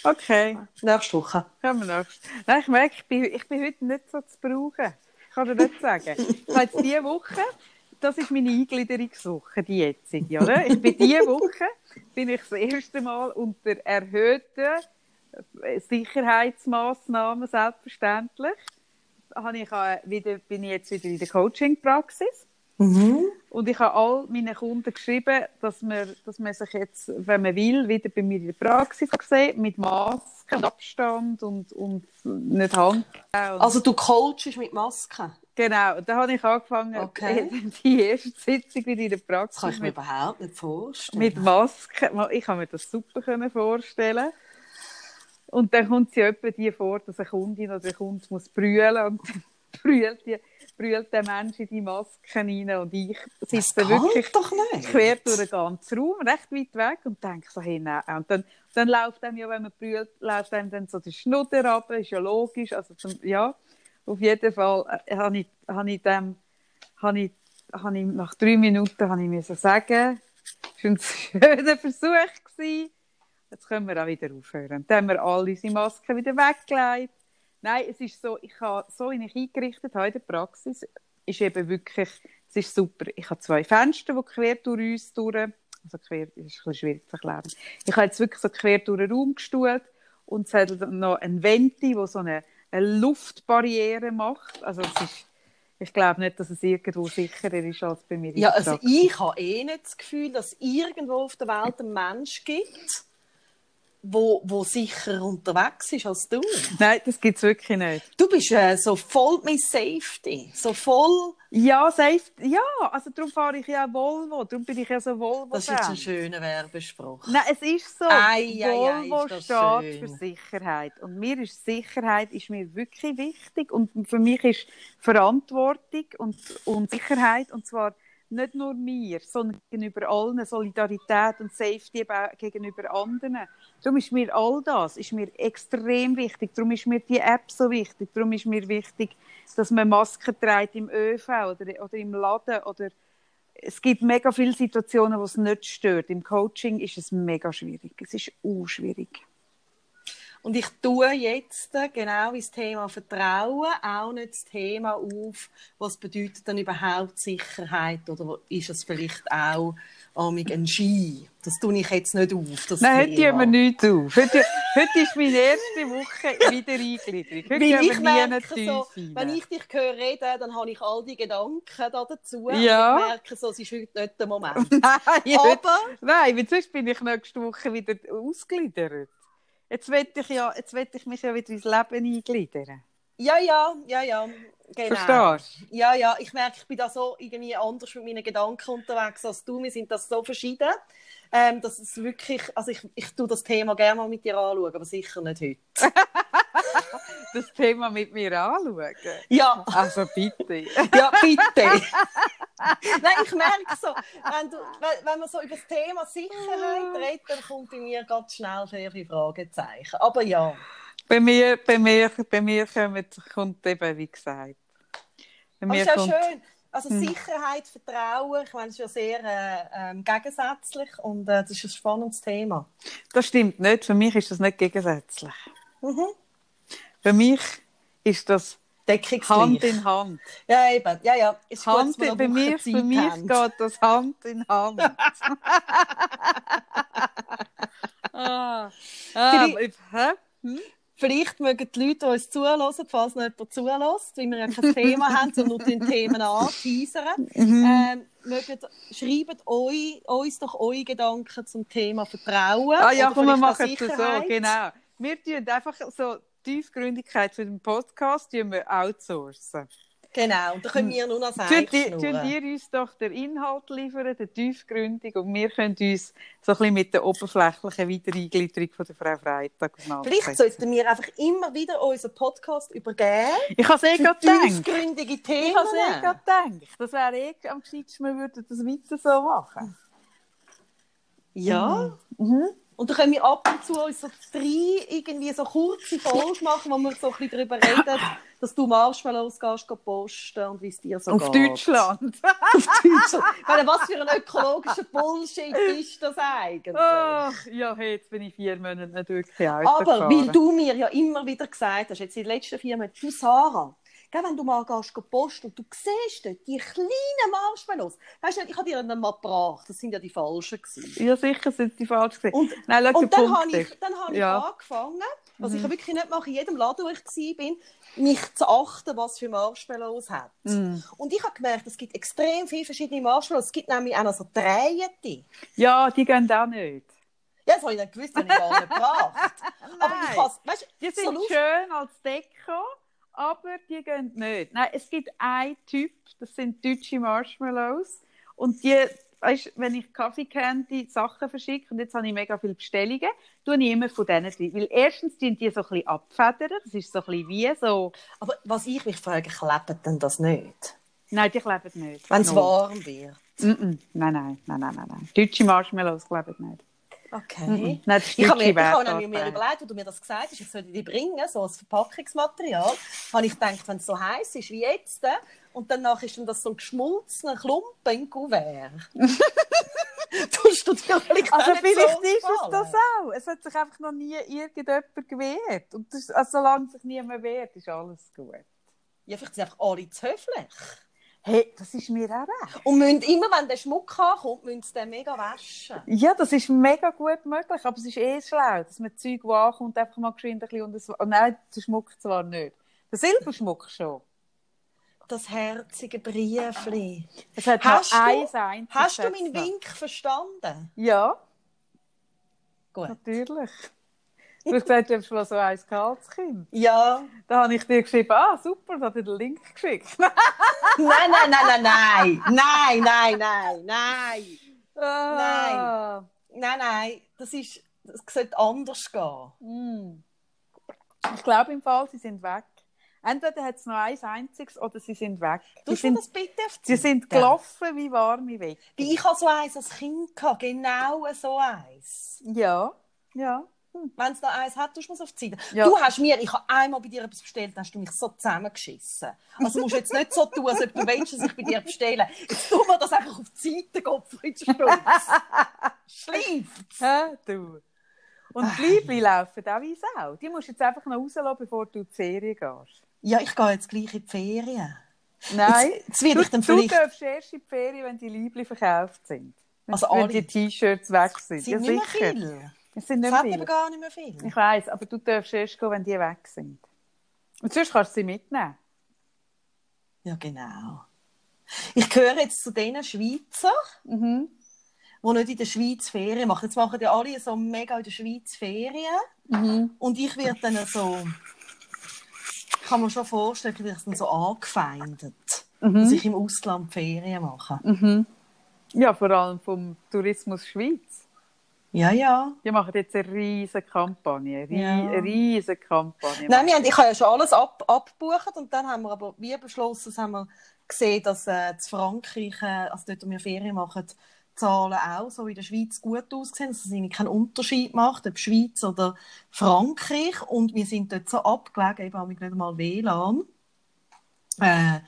Okay, Nächste Woche. kommen wir noch. Nein, ich merke, ich bin, ich bin heute nicht so zu brauchen. Ich kann dir nicht sagen. Ich habe jetzt diese Woche, das ist meine Eingliederungswoche, die jetzige, oder? Ich bin diese Woche, bin ich das erste Mal unter erhöhten Sicherheitsmaßnahmen, selbstverständlich. Habe ich äh, wieder, bin ich jetzt wieder in der Coaching-Praxis. Mhm. Und ich habe all meinen Kunden geschrieben, dass man, dass man sich jetzt, wenn man will, wieder bei mir in der Praxis sieht, mit Maske, Abstand und, und nicht Hand. Also du coachst mit Masken? genau, da habe ich angefangen, Okay. die erste Sitzung wieder in der Das Praxis kann ich mir mit, überhaupt nicht vorstellen. mit Maske. Ich kann mir das super können vorstellen. Und dann kommt sie etwa die vor, dass eine Kundin oder ein Kunde muss brüllen und brüllt, die, brüllt der Mensch in die Maske rein und ich sitze wirklich quer durch den ganzen Raum, recht weit weg und denke so, hey, nein. Und dann, dann läuft einem ja, wenn man brüllt, läuft einem dann so der Schnudder ab, ist ja logisch, also zum, ja, auf jeden Fall äh, habe ich, habe ich dem, habe ich, habe ich nach drei Minuten habe ich müssen sagen, es war ein schöner Versuch gewesen. Jetzt können wir auch wieder aufhören. Dann haben wir alle unsere Masken wieder weggelegt. Nein, es ist so, ich habe, so wie ich eingerichtet habe in der Praxis, ist eben wirklich, es ist super. Ich habe zwei Fenster, die quer durch uns durch, also quer, das ist ein bisschen schwierig zu erklären. Ich habe jetzt wirklich so quer durch den Raum gestuhlt und es hat noch ein Venti, wo so eine, eine Luftbarriere macht. Also es ist, ich glaube nicht, dass es irgendwo sicherer ist als bei mir Ja, also ich habe eh nicht das Gefühl, dass es irgendwo auf der Welt einen Mensch gibt, wo, wo sicher unterwegs ist als du. Nein, das gibt es wirklich nicht. Du bist äh, so voll mit Safety, so voll. Ja, safe. Ja, also darum fahre ich ja Volvo. Darum bin ich ja so volvo Das ist jetzt ein schöner Werbespruch. Nein, es ist so. Ei, ei, ei, Volvo das steht schön. für Sicherheit. Und mir ist Sicherheit ist mir wirklich wichtig. Und für mich ist Verantwortung und, und Sicherheit, und zwar nicht nur mir, sondern gegenüber allen, Solidarität und Safety gegenüber anderen. Darum ist mir all das ist mir extrem wichtig. Darum ist mir die App so wichtig. Darum ist mir wichtig, dass man Masken trägt im ÖV oder, oder im Laden oder es gibt mega viele Situationen, wo es nicht stört. Im Coaching ist es mega schwierig. Es ist auch schwierig. Und ich tue jetzt äh, genau ins Thema Vertrauen auch nicht das Thema auf, was bedeutet denn überhaupt Sicherheit oder ist es vielleicht auch ein Ski? Das tue ich jetzt nicht auf. Das Nein, heute tun wir nichts auf. Heute, heute ist meine erste Woche wieder Eingliederung. Heute Weil gehen ich merke, so, wenn ich dich höre reden, dann habe ich all die Gedanken da dazu. Ja. Und ich merke, so, es ist heute nicht der Moment. Nein, Aber nein, weil sonst bin ich nächste Woche wieder ausgegliedert. Jetzt will ich, ja, jetzt will ich mich ja wieder ins Leben eingliedern. ja, ja, ja, ja. Genau. Verstehst du? Ja, ja, ich merke, ich bin da so irgendwie anders mit meinen Gedanken unterwegs als du. Wir sind das so verschieden. Ähm, dass es wirklich, also ich, ich tue das Thema gerne mal mit dir anschauen, aber sicher nicht heute. Das Thema mit mir anschauen. Ja, Also bitte. ja, bitte. Nein, ich merke so, wenn, du, wenn, man so über das Thema Sicherheit redet, dann kommt bei mir ganz schnell sehr viele Fragezeichen. Aber ja, Bei mir, bei mir, bei mir kommt, kommt eben, wie gesagt. Bei aber mir es ist ja schön. Also Sicherheit, Vertrauen, ich meine, das ist ja sehr äh, ähm, gegensätzlich und äh, das ist ein spannendes Thema. das stimmt nicht. Für mich ist das nicht gegensätzlich. Mhm. Für mich ist das Deckungsgleich. Hand in Hand. Ja, eben. Ja, ja. Ist gut, Hand wir in, bei, mir, Zeit bei mir geht das Hand in Hand. ah, ah, Vielleicht- hä? Vielleicht mögen die Leute, die uns zuhören, falls noch jemand zulässt, weil wir ja kein Thema haben, sondern nur die Themen anteasern, Mhm. ähm, mögen, schreibt eu, uns doch eure Gedanken zum Thema Vertrauen. Ah ja, komm, wir machen es so, genau. Wir tun einfach so Tiefgründigkeit für den Podcast tun wir outsourcen. Genau, und dann können wir nur noch Tun sagen. die- tun ihr uns doch den Inhalt liefern, den tiefgründig, und wir können uns so ein bisschen mit der oberflächlichen Wiedereingliederung von der Frau Freitag Vielleicht auseinandersetzen. sollten wir einfach immer wieder unseren Podcast übergeben. Ich habe es eh gerade gedacht. tiefgründige Ich Themen. habe es eh gerade gedacht. Das wäre eh am gescheitsten, wir würden das weiter so machen. Ja, Mhm. Und dann können wir ab und zu uns so drei irgendwie so kurze Folgen machen, wo wir so ein bisschen darüber reden, dass du Marshmallows gehst, gehst posten und wie es dir so Auf geht. Deutschland. Auf Deutschland. Ich meine, was für ein ökologischer Bullshit ist das eigentlich? Ach, ja, hey, jetzt bin ich vier Monate nicht wirklich Aber weil du mir ja immer wieder gesagt hast, jetzt in den letzten vier Monaten, du Sarah, gell, wenn du mal gehst, posten und du siehst dort die kleinen Marshmallows, weißt du, ich habe dir dann mal gebracht, das sind ja die falschen gewesen. Ja, sicher sind die falsch gewesen. Und, Nein, schau, und dann habe ich, dann habe ich Ja. Mhm. angefangen, was ich ja wirklich nicht mache, in jedem Laden, wo ich war, mich zu achten, was für Marshmallows hat. Mhm. Und ich habe gemerkt, es gibt extrem viele verschiedene Marshmallows. Es gibt nämlich auch noch so Dreierte. Ja, die gehen auch nicht. Ja, das habe ich nicht gewusst, habe ich gar nicht gebracht. Aber ich Nein. habe weißt, du, Die so sind lustig- schön als Deko, aber die gehen nicht. Nein, es gibt einen Typ, das sind deutsche Marshmallows. Und die, weißt, wenn ich Kaffee Candy Sachen verschicke, und jetzt habe ich mega viele Bestellungen, tue ich immer von denen drin. Weil erstens die die so ein bisschen abfedern, das ist so ein bisschen wie so... Aber was ich mich frage, klebt denn das nicht? Nein, die kleben nicht. Wenn es warm wird. Mm -mm. Nein, nein, nein, nein, nein, nein. Deutsche Marshmallows kleben nicht. Okay. Mhm. Nein, Ich habe mir, ich habe mir überlegt, wo du mir das gesagt hast, ich soll die bringen, so als Verpackungsmaterial, habe ich gedacht, wenn es so heiß ist wie jetzt, äh, und danach ist dann das so ein geschmolzener Klumpen im Kuvert. Tust du dir Also vielleicht so ist es das auch. Es hat sich einfach noch nie irgendjemand gewehrt. Und das, also, solange sich niemand wehrt, ist alles gut. Ja, vielleicht sind einfach alle zu höflich. Hey, das ist mir auch recht. Und müssen immer, wenn der Schmuck ankommt, müssen sie den mega waschen. Ja, das ist mega gut möglich, aber es ist eh schlau, dass man Zeug, ankommt, einfach mal geschwind ein bisschen unter das... Oh nein, der Schmuck zwar nicht. Der Silberschmuck schon. Das herzige Briefli. Es hat Hast du- eins einziges Hast du meinen. Wink verstanden? Ja, Gut. natürlich. Du hast gesagt, du hast mal so eins gehabt, Kind. Ja. Da habe ich dir geschrieben, ah, super, da hat dir den Link geschickt. Nein, nein, nein, nein, nein. Nein, nein, nein, nein. Ah. Nein, nein. Das ist, das sollte anders gehen. Mm. Ich glaube im Fall, sie sind weg. Entweder hat es noch eins einziges oder sie sind weg. Du sind, das bitte auf sie sind gelaufen wie warme weg. Ich hatte so eins als Kind, gehabt, genau so eins. Ja, ja. Wenn es da eins hat, tust du es auf die Seite. Ja. Du hast mir, ich habe einmal bei dir etwas bestellt, dann hast du mich so zusammengeschissen. Also musst du jetzt nicht so tun, als ob du willst, dass ich bei dir bestelle. Jetzt tun wir das einfach auf die Seite, Gottfried Stutz. Schleift's. Hä, du. Und die Liebli laufen auch wie Sau. Die musst du jetzt einfach noch rauslassen, bevor du in die Ferien gehst. Ja, ich gehe jetzt gleich in die Ferien. Nein, Jetzt, jetzt du, ich dann du vielleicht... darfst erst in die Ferien, wenn die Liebli verkauft sind. Wenn, Also wenn alle? die T-Shirts weg sind. sind ja, sicher. viel. Es sind nicht hat viele. gar nicht mehr viel. Ich weiss, aber du darfst erst gehen, wenn die weg sind. Und sonst kannst du sie mitnehmen. Ja, genau. Ich gehöre jetzt zu den Schweizer, Mhm. die nicht in der Schweiz Ferien machen. Jetzt machen ja alle so mega in der Schweiz Ferien. Mhm. Und ich werde dann so, ich kann mir schon vorstellen, ich werde dann so angefeindet, Mhm. dass ich im Ausland Ferien mache. Ja, vor allem vom Tourismus Schweiz. Ja, ja. Die machen jetzt eine riesige Kampagne. Rie Ja. Eine riesige Kampagne. Nein, wir haben, ich habe ja schon alles ab, abgebucht und dann haben wir aber wie beschlossen, haben wir gesehen, dass äh, in Frankreich, äh, also dort, wo wir Ferien machen, die Zahlen auch so wie in der Schweiz gut aussehen, dass es irgendwie keinen Unterschied macht, ob Schweiz oder Frankreich. Und wir sind dort so abgelegen, eben haben wir nicht einmal WLAN, äh,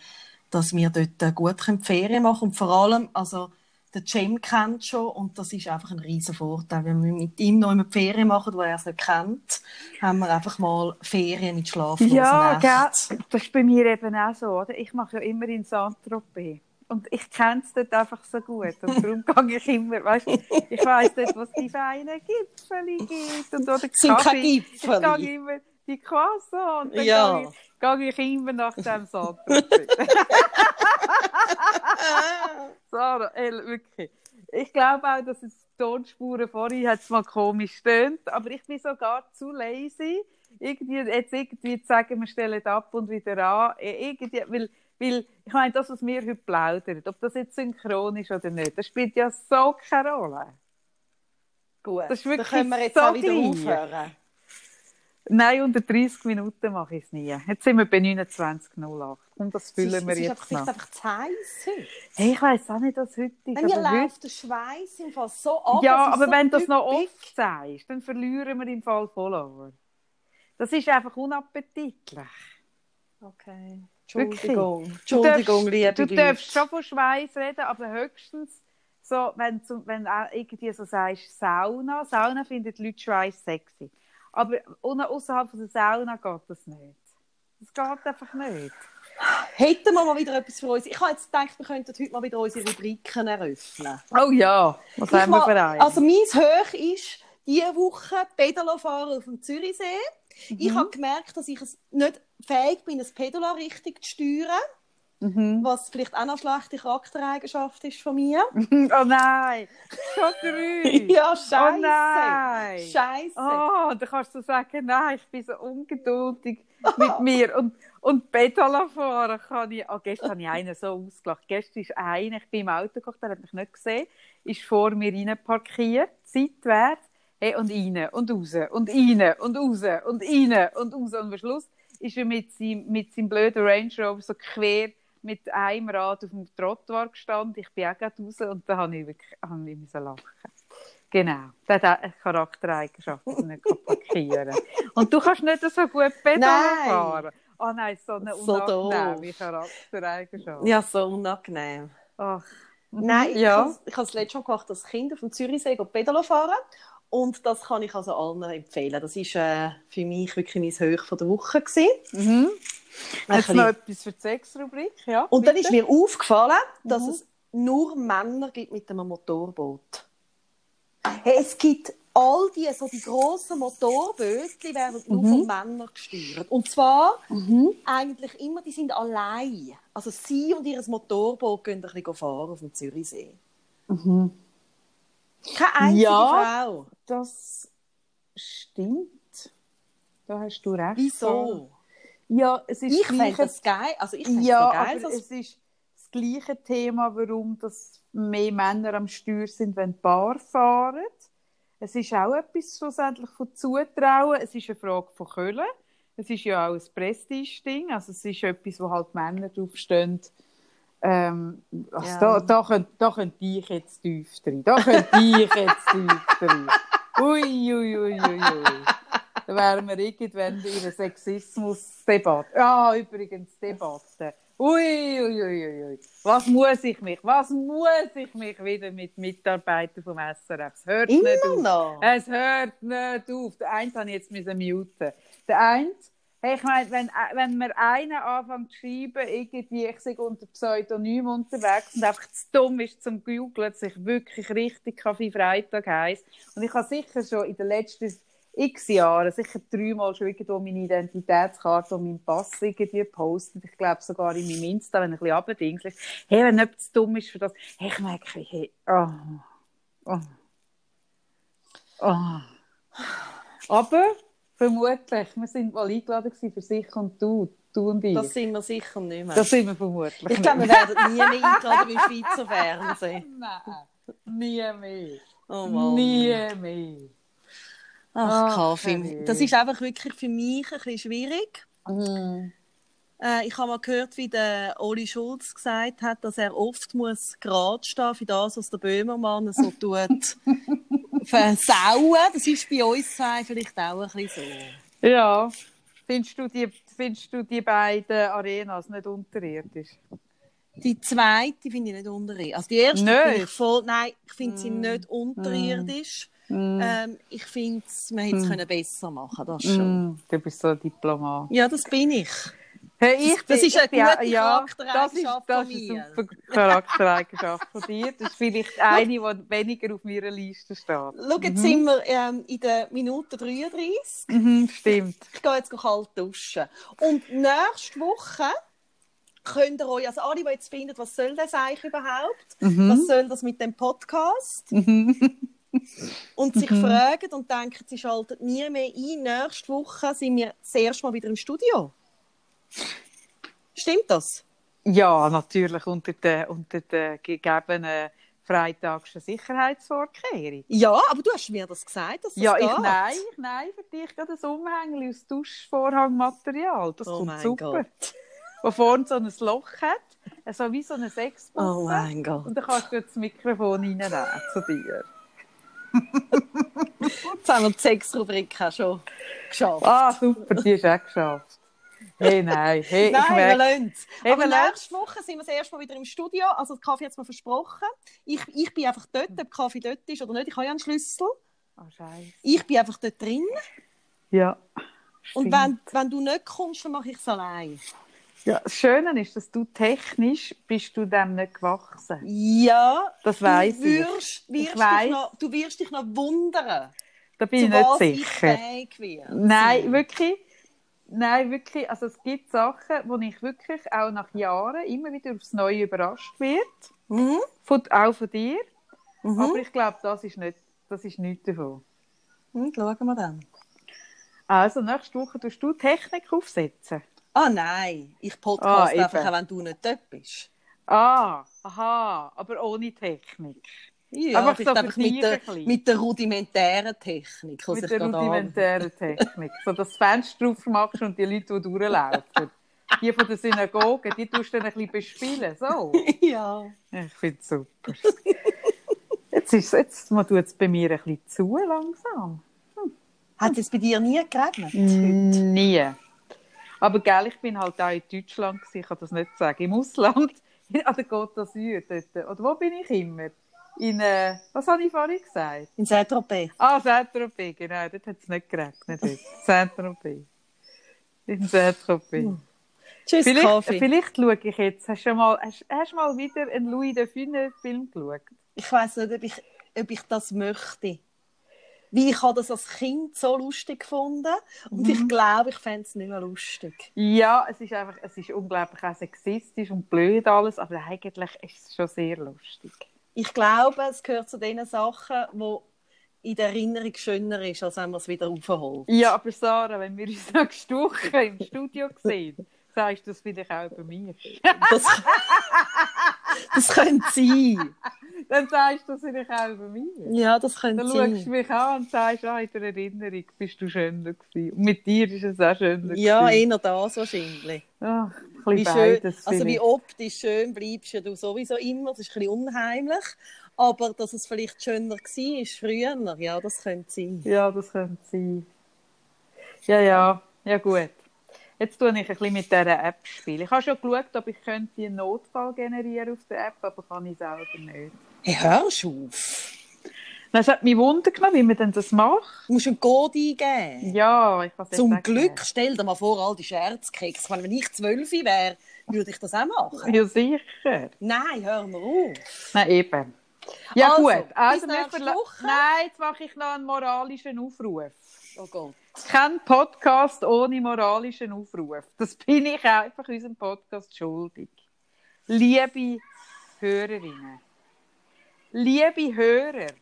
dass wir dort äh, gut können Ferien machen Und vor allem, also der Cem kennt schon und das ist einfach ein riesen Vorteil. Wenn wir mit ihm noch immer die Ferien machen, wo er es nicht kennt, haben wir einfach mal Ferien mit schlaflosen Ja, gell? das ist bei mir eben auch so. Oder? Ich mache ja immer in Saint-Tropez. Und ich kenne es dort einfach so gut. Und darum gehe ich immer, weißt du, ich weiss dort, was die feinen Gipfeli gibt. Und oder Sind keine. Gipfeli. Ich gehe immer die Croissant. Ja. ich, gehe ich immer nach dem Saint-Tropez. Sarah, ey, wirklich. Ich glaube auch, dass es die Tonspuren vorhin hat es mal komisch stöhnt, aber ich bin sogar zu lazy, irgendwie, jetzt irgendwie zu sagen, wir stellen ab und wieder an. Eh, Irgendwie, weil, weil, ich meine, das, was wir heute plaudern, ob das jetzt synchron ist oder nicht, das spielt ja so keine Rolle. Gut, Das ist dann wirklich können wir jetzt so auch wieder gleich. aufhören. Nein, unter 30 Minuten mache ich es nie. Jetzt sind wir bei 29,08. Und das füllen wir es ist jetzt einfach, noch. einfach zu heiß heute. Hey, ich weiss auch nicht, was heute ist. Mir läuft der Schweiß im Fall so ab. Ja, es ist aber so wenn du das noch oft sagst, dann verlieren wir im Fall Follower. Das ist einfach unappetitlich. Okay. Wirklich. Entschuldigung. Du Entschuldigung, darfst, liebe Du darfst schon von Schweiß reden, aber höchstens so, wenn du wenn irgendwie so sagst, Sauna. Sauna finden die Leute Schweiß sexy. Aber außerhalb von der Sauna geht das nicht. Das geht einfach nicht. Hätten wir mal wieder etwas für uns. Ich habe jetzt gedacht, wir könnten heute mal wieder unsere Rubriken eröffnen. Oh ja, was Ich haben wir für einen? Also mein Hoch ist diese Woche Pedalo fahren auf dem Zürichsee. Mhm. Ich habe gemerkt, dass ich es nicht fähig bin, das Pedalo richtig zu steuern, Mhm. was vielleicht auch eine schlechte Charaktereigenschaft ist von mir. oh nein, schon drei. ja, scheiße. Oh nein. Scheiße. Oh, dann kannst du sagen, nein, ich bin so ungeduldig mit mir. Und, und Pedalo fahren kann ich. Oh, gestern habe ich einen so ausgelacht. Gestern ist einer, ich bin im Auto gekocht, der hat mich nicht gesehen, ist vor mir rein parkiert, seitwärts. Hey, und rein und raus und rein und raus und rein und raus. Und am Schluss ist er mit seinem, mit seinem blöden Range Rover so quer mit einem Rad auf dem Trottoir gestanden. Ich bin auch gerade raus und da habe ich wirklich habe ich müssen lachen. Genau, der hat eine Charaktereigenschaft, dass er nicht kann parkieren Und du kannst nicht so gut Pedal Nein. fahren. Oh nein, so eine unangenehme. Charaktereigenschaft. Ja, so unangenehm. Ach. Mhm. Nein, ja. ich habe es letztes Mal gemacht, als Kind auf dem Zürichsee go Pedalo fahren. Und das kann ich also allen empfehlen. Das war äh, für mich wirklich mein von der Woche. Gewesen. Mhm. Jetzt noch etwas für die Sexrubrik. Ja, Und dann bitte. ist mir aufgefallen, dass Mhm. es nur Männer gibt mit einem Motorboot. Hey, es gibt all die, so die grossen Motorbötchen werden nur Mhm. von Männern gesteuert. Und zwar eigentlich immer, die sind allein. Also sie und ihr Motorboot gehen ein bisschen fahren auf dem Zürichsee. Mhm. Keine einzige Ja. Frau. Das stimmt. Da hast du recht. Wieso? Ja, es ist Ich gleiche- das geil. Also ich Ja, geil. aber dass- es ist das gleiche Thema, warum das mehr Männer am Steuer sind, wenn die Bar fahren. Es ist auch etwas schlussendlich von Zutrauen. Es ist eine Frage von Köln. Es ist ja auch ein Prestige-Ding. Also es ist etwas, wo halt Männer draufstehen. Ähm, also Ja. da, da, könnte, da könnte ich jetzt tief drin. Da könnte ich jetzt tief drin. Ui, ui, ui, ui, ui. Da wären wir irgendwann in einer Sexismus-Debatte. Ja, übrigens Debatte. Ui, ui, ui, ui, ui. Was muss ich mich, was muss ich mich wieder mit Mitarbeitern vom SRF? Es hört nicht Immer auf. noch. Es hört nicht auf. Der eine habe ich jetzt muten. Der eine, hey, ich meine, wenn, wenn mir einer anfängt zu schreiben, irgendwie, ich sei unter Pseudonym unterwegs und einfach zu dumm ist zum Googlen, dass ich wirklich richtig Kaffee Freitag heisst. Und ich habe sicher schon in den letzten x Jahren sicher dreimal schon irgendwo meine Identitätskarte und meinen Pass irgendwie gepostet. Ich glaube sogar in meinem Insta, wenn ich ein bisschen abdingselt. Hey, wenn zu dumm ist für das, hey, ich merke, hey, oh, oh, oh. Aber vermutlich, wir sind mal eingeladen für sich und du, du und ich. Das sind wir sicher nicht mehr. Das sind wir vermutlich. ich glaube, wir werden nie mehr eingeladen beim Schweizer Fernsehen. Nein, nie mehr. Oh Mann. Nie mehr. Ach, Kaffee. Das ist einfach wirklich für mich ein bisschen schwierig. Mm. Äh, ich habe mal gehört, wie der Oli Schulz gesagt hat, dass er oft muss gerade stehen für das, was der Böhmermann so tut. Versauen. Das ist bei uns zwei vielleicht auch ein bisschen so. Ja. Findest du, die, findest du die beiden Arenas nicht unterirdisch? Die zweite finde ich nicht unterirdisch. Also die erste finde ich voll, nein, ich finde sie Mm. nicht unterirdisch. Mm. Ähm, ich finde, man hätte es können besser machen das schon. Mm. Du bist so ein Diplomat. Ja, das bin ich. Hey, ich Das bin- ist eine bin gute ja, Charaktereigenschaft das ist, das von ist mir. super Charaktereigenschaft von dir. Das ist vielleicht eine, die weniger auf meiner Liste steht. Schau, jetzt sind wir ähm, in der Minute 33. Mhm, stimmt. Ich gehe jetzt kalt duschen. Und nächste Woche könnt ihr euch, also alle, die jetzt finden, was soll das eigentlich überhaupt? Mhm. Was soll das mit dem Podcast? Und sich Mhm. fragen und denken, sie schalten nie mehr ein. Nächste Woche sind wir das erste Mal wieder im Studio. Stimmt das? Ja, natürlich unter den, unter den gegebenen freitagsche Sicherheitsvorkehrung. Ja, aber du hast mir das gesagt, dass das Ja, ich geht. nein, ich nein, für dich gerade ein Umhängli aus Duschvorhangmaterial. Das Oh kommt super. Gott. Wo vorne so ein Loch hat, so wie so eine Sexpuppe. Oh mein Gott. Und dann kannst du das Mikrofon reinnehmen zu dir. Jetzt haben wir die Sexrubrik auch schon geschafft. Ah, super, die ist auch geschafft. Hey, nein, hey, Nein, ich wir lassen es. Hey, Aber nächste Woche sind wir das erste Mal wieder im Studio. Also, die Kaffee hat es mir versprochen. Ich, ich bin einfach dort, ob Kaffee dort ist oder nicht. Ich habe ja einen Schlüssel. Oh. Ich bin einfach dort drin. Ja. Und stimmt. wenn, wenn du nicht kommst, dann mache ich es allein. Ja, das Schöne ist, dass du technisch bist du dem nicht gewachsen. Ja, Das du ich. wirst, wirst Ich weiss. Noch, du wirst dich noch wundern, Da bin ich nicht ich sicher. werde. Nein, wirklich. Nein, wirklich. Also es gibt Sachen, wo ich wirklich auch nach Jahren immer wieder aufs Neue überrascht werde. Mhm. Von, auch von dir. Mhm. Aber ich glaube, das ist nicht, das ist nichts davon. Hm, schauen wir dann. Also nächste Woche tust du Technik aufsetzen. Ah nein, ich Ah, podcast eben. einfach, auch wenn du nicht dort bist. Ah, aha, aber ohne Technik. Ja, Einfach aber ich so glaube, mit der, mit der rudimentären Technik. Mit der rudimentären Technik. So, dass du das Fenster drauf machst und die Leute, die durchlaufen. Die von der Synagoge, die tust du dann ein bisschen bespielen. So. Ja. Ich finde es super. Jetzt, ist, jetzt tut es bei mir ein bisschen zu langsam. Hat es bei dir nie geregnet? Nie. Aber gell, ich bin halt auch in Deutschland, gewesen, ich kann das nicht sagen. Im Ausland, an der Côte d'Azur. dort. Oder wo bin ich immer? In, äh, was habe ich vorhin gesagt? In Saint-Tropez. Ah, Saint-Tropez, genau. Dort hat es nicht geregnet. Saint-Tropez. In Saint-Tropez. Tschüss, Vielleicht, Kaffee. vielleicht schaue ich jetzt. Hast du mal, hast, hast mal wieder einen Louis de Funès Film geschaut? Ich weiß nicht, ob ich, ob ich das möchte. Weil ich habe das als Kind so lustig gefunden und Mhm. ich glaube, ich fände es nicht mehr lustig. Ja, es ist einfach, es ist unglaublich auch sexistisch und blöd alles, aber eigentlich ist es schon sehr lustig. Ich glaube, es gehört zu den Sachen, wo in der Erinnerung schöner ist, als wenn man es wieder aufholt. Ja, aber Sarah, wenn wir uns nächste Woche im Studio sehen, sagst du das vielleicht auch bei mir. Das, das könnte sein. Dann sagst du das vielleicht auch bei mir. Ja, das könnte Dann schaust du sein. mich an und sagst, ah, in der Erinnerung bist du schöner gewesen. Und mit dir ist es auch schöner Ja, gewesen. eher das wahrscheinlich. Ach, ein Wie bisschen schön, beides also wie optisch schön bleibst du sowieso immer. Das ist ein bisschen unheimlich. Aber dass es vielleicht schöner war früher, ja, das könnte sein. Ja, das könnte sein. Ja, ja, ja gut. Jetzt tue ich ein bisschen mit dieser App spielen. Ich habe schon geschaut, ob ich könnte einen Notfall generieren auf der App, aber kann ich selber nicht. Hey, hörst du auf? Das hat mich Wunder genommen, wie man denn das macht. Du musst einen Code eingeben. Ja, ich habe Zum Glück, stell dir mal vor, all die Scherzkeks. Ich meine, Wenn ich zwölf wäre, würde ich das auch machen. Ja, sicher. Nein, hör mal auf. Nein, eben. Ja, Also, gut. Also, bis nächste Woche. Nein, jetzt mache ich noch einen moralischen Aufruf. Oh Gott. Kein Podcast ohne moralischen Aufruf. Das bin ich einfach unserem Podcast schuldig. Liebe Hörerinnen, liebe Hörer,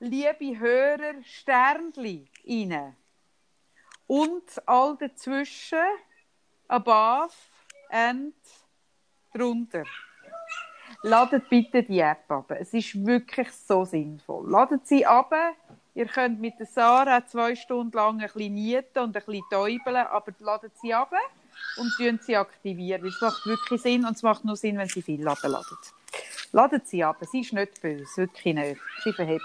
liebe Hörer, Sternli rein. Und all dazwischen, above and drunter. Ladet bitte die App ab. Es ist wirklich so sinnvoll. Ladet sie ab. Ihr könnt mit der Sarah zwei Stunden lang ein bisschen nieten und ein bisschen täubeln, aber ladet sie ab und sie aktivieren. Es macht wirklich Sinn und es macht nur Sinn, wenn sie viel abladet. Ladet sie ab. Sie ist nicht böse, wirklich nicht. Sie verhebt.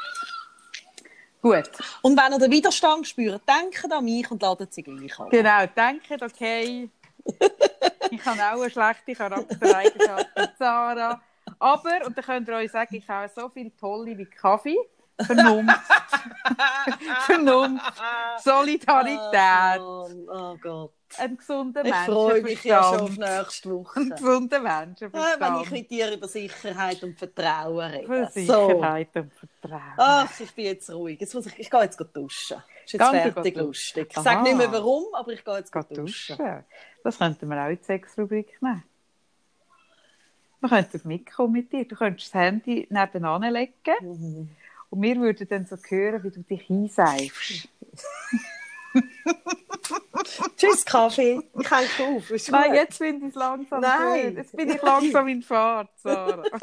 Gut. Und wenn ihr den Widerstand spürt, denkt an mich und ladet sie gleich an. Genau, denkt, okay, ich habe auch eine schlechte Charaktereigenschaft mit Sarah. Aber, und dann könnt ihr euch sagen, ich habe so viele tolle wie Kaffee. Vernunft. Vernunft. Solidarität. Oh, oh Gott. Ein gesunder Ich freue mich ja schon auf nächste Woche. Ein gesunder Ja, wenn ich mit dir über Sicherheit und Vertrauen rede. So. Sicherheit und Vertrauen. Ach, ich bin jetzt ruhig. Jetzt muss ich, ich gehe jetzt duschen. Ist jetzt Sie fertig lustig. Ich sage nicht mehr warum, aber ich gehe jetzt Geht duschen. duschen. Das könnten wir auch in die Sexrubrik nehmen. Wir könnten mitkommen mit dir. Du könntest das Handy nebenan legen Mhm. Und wir würden dann so hören, wie du dich einseifst. Tschüss, Kaffee. Ich hänge auf. Ist Nein, gut. jetzt finde ich es langsam Nein. gut. Jetzt bin ich langsam in Fahrt, Sarah.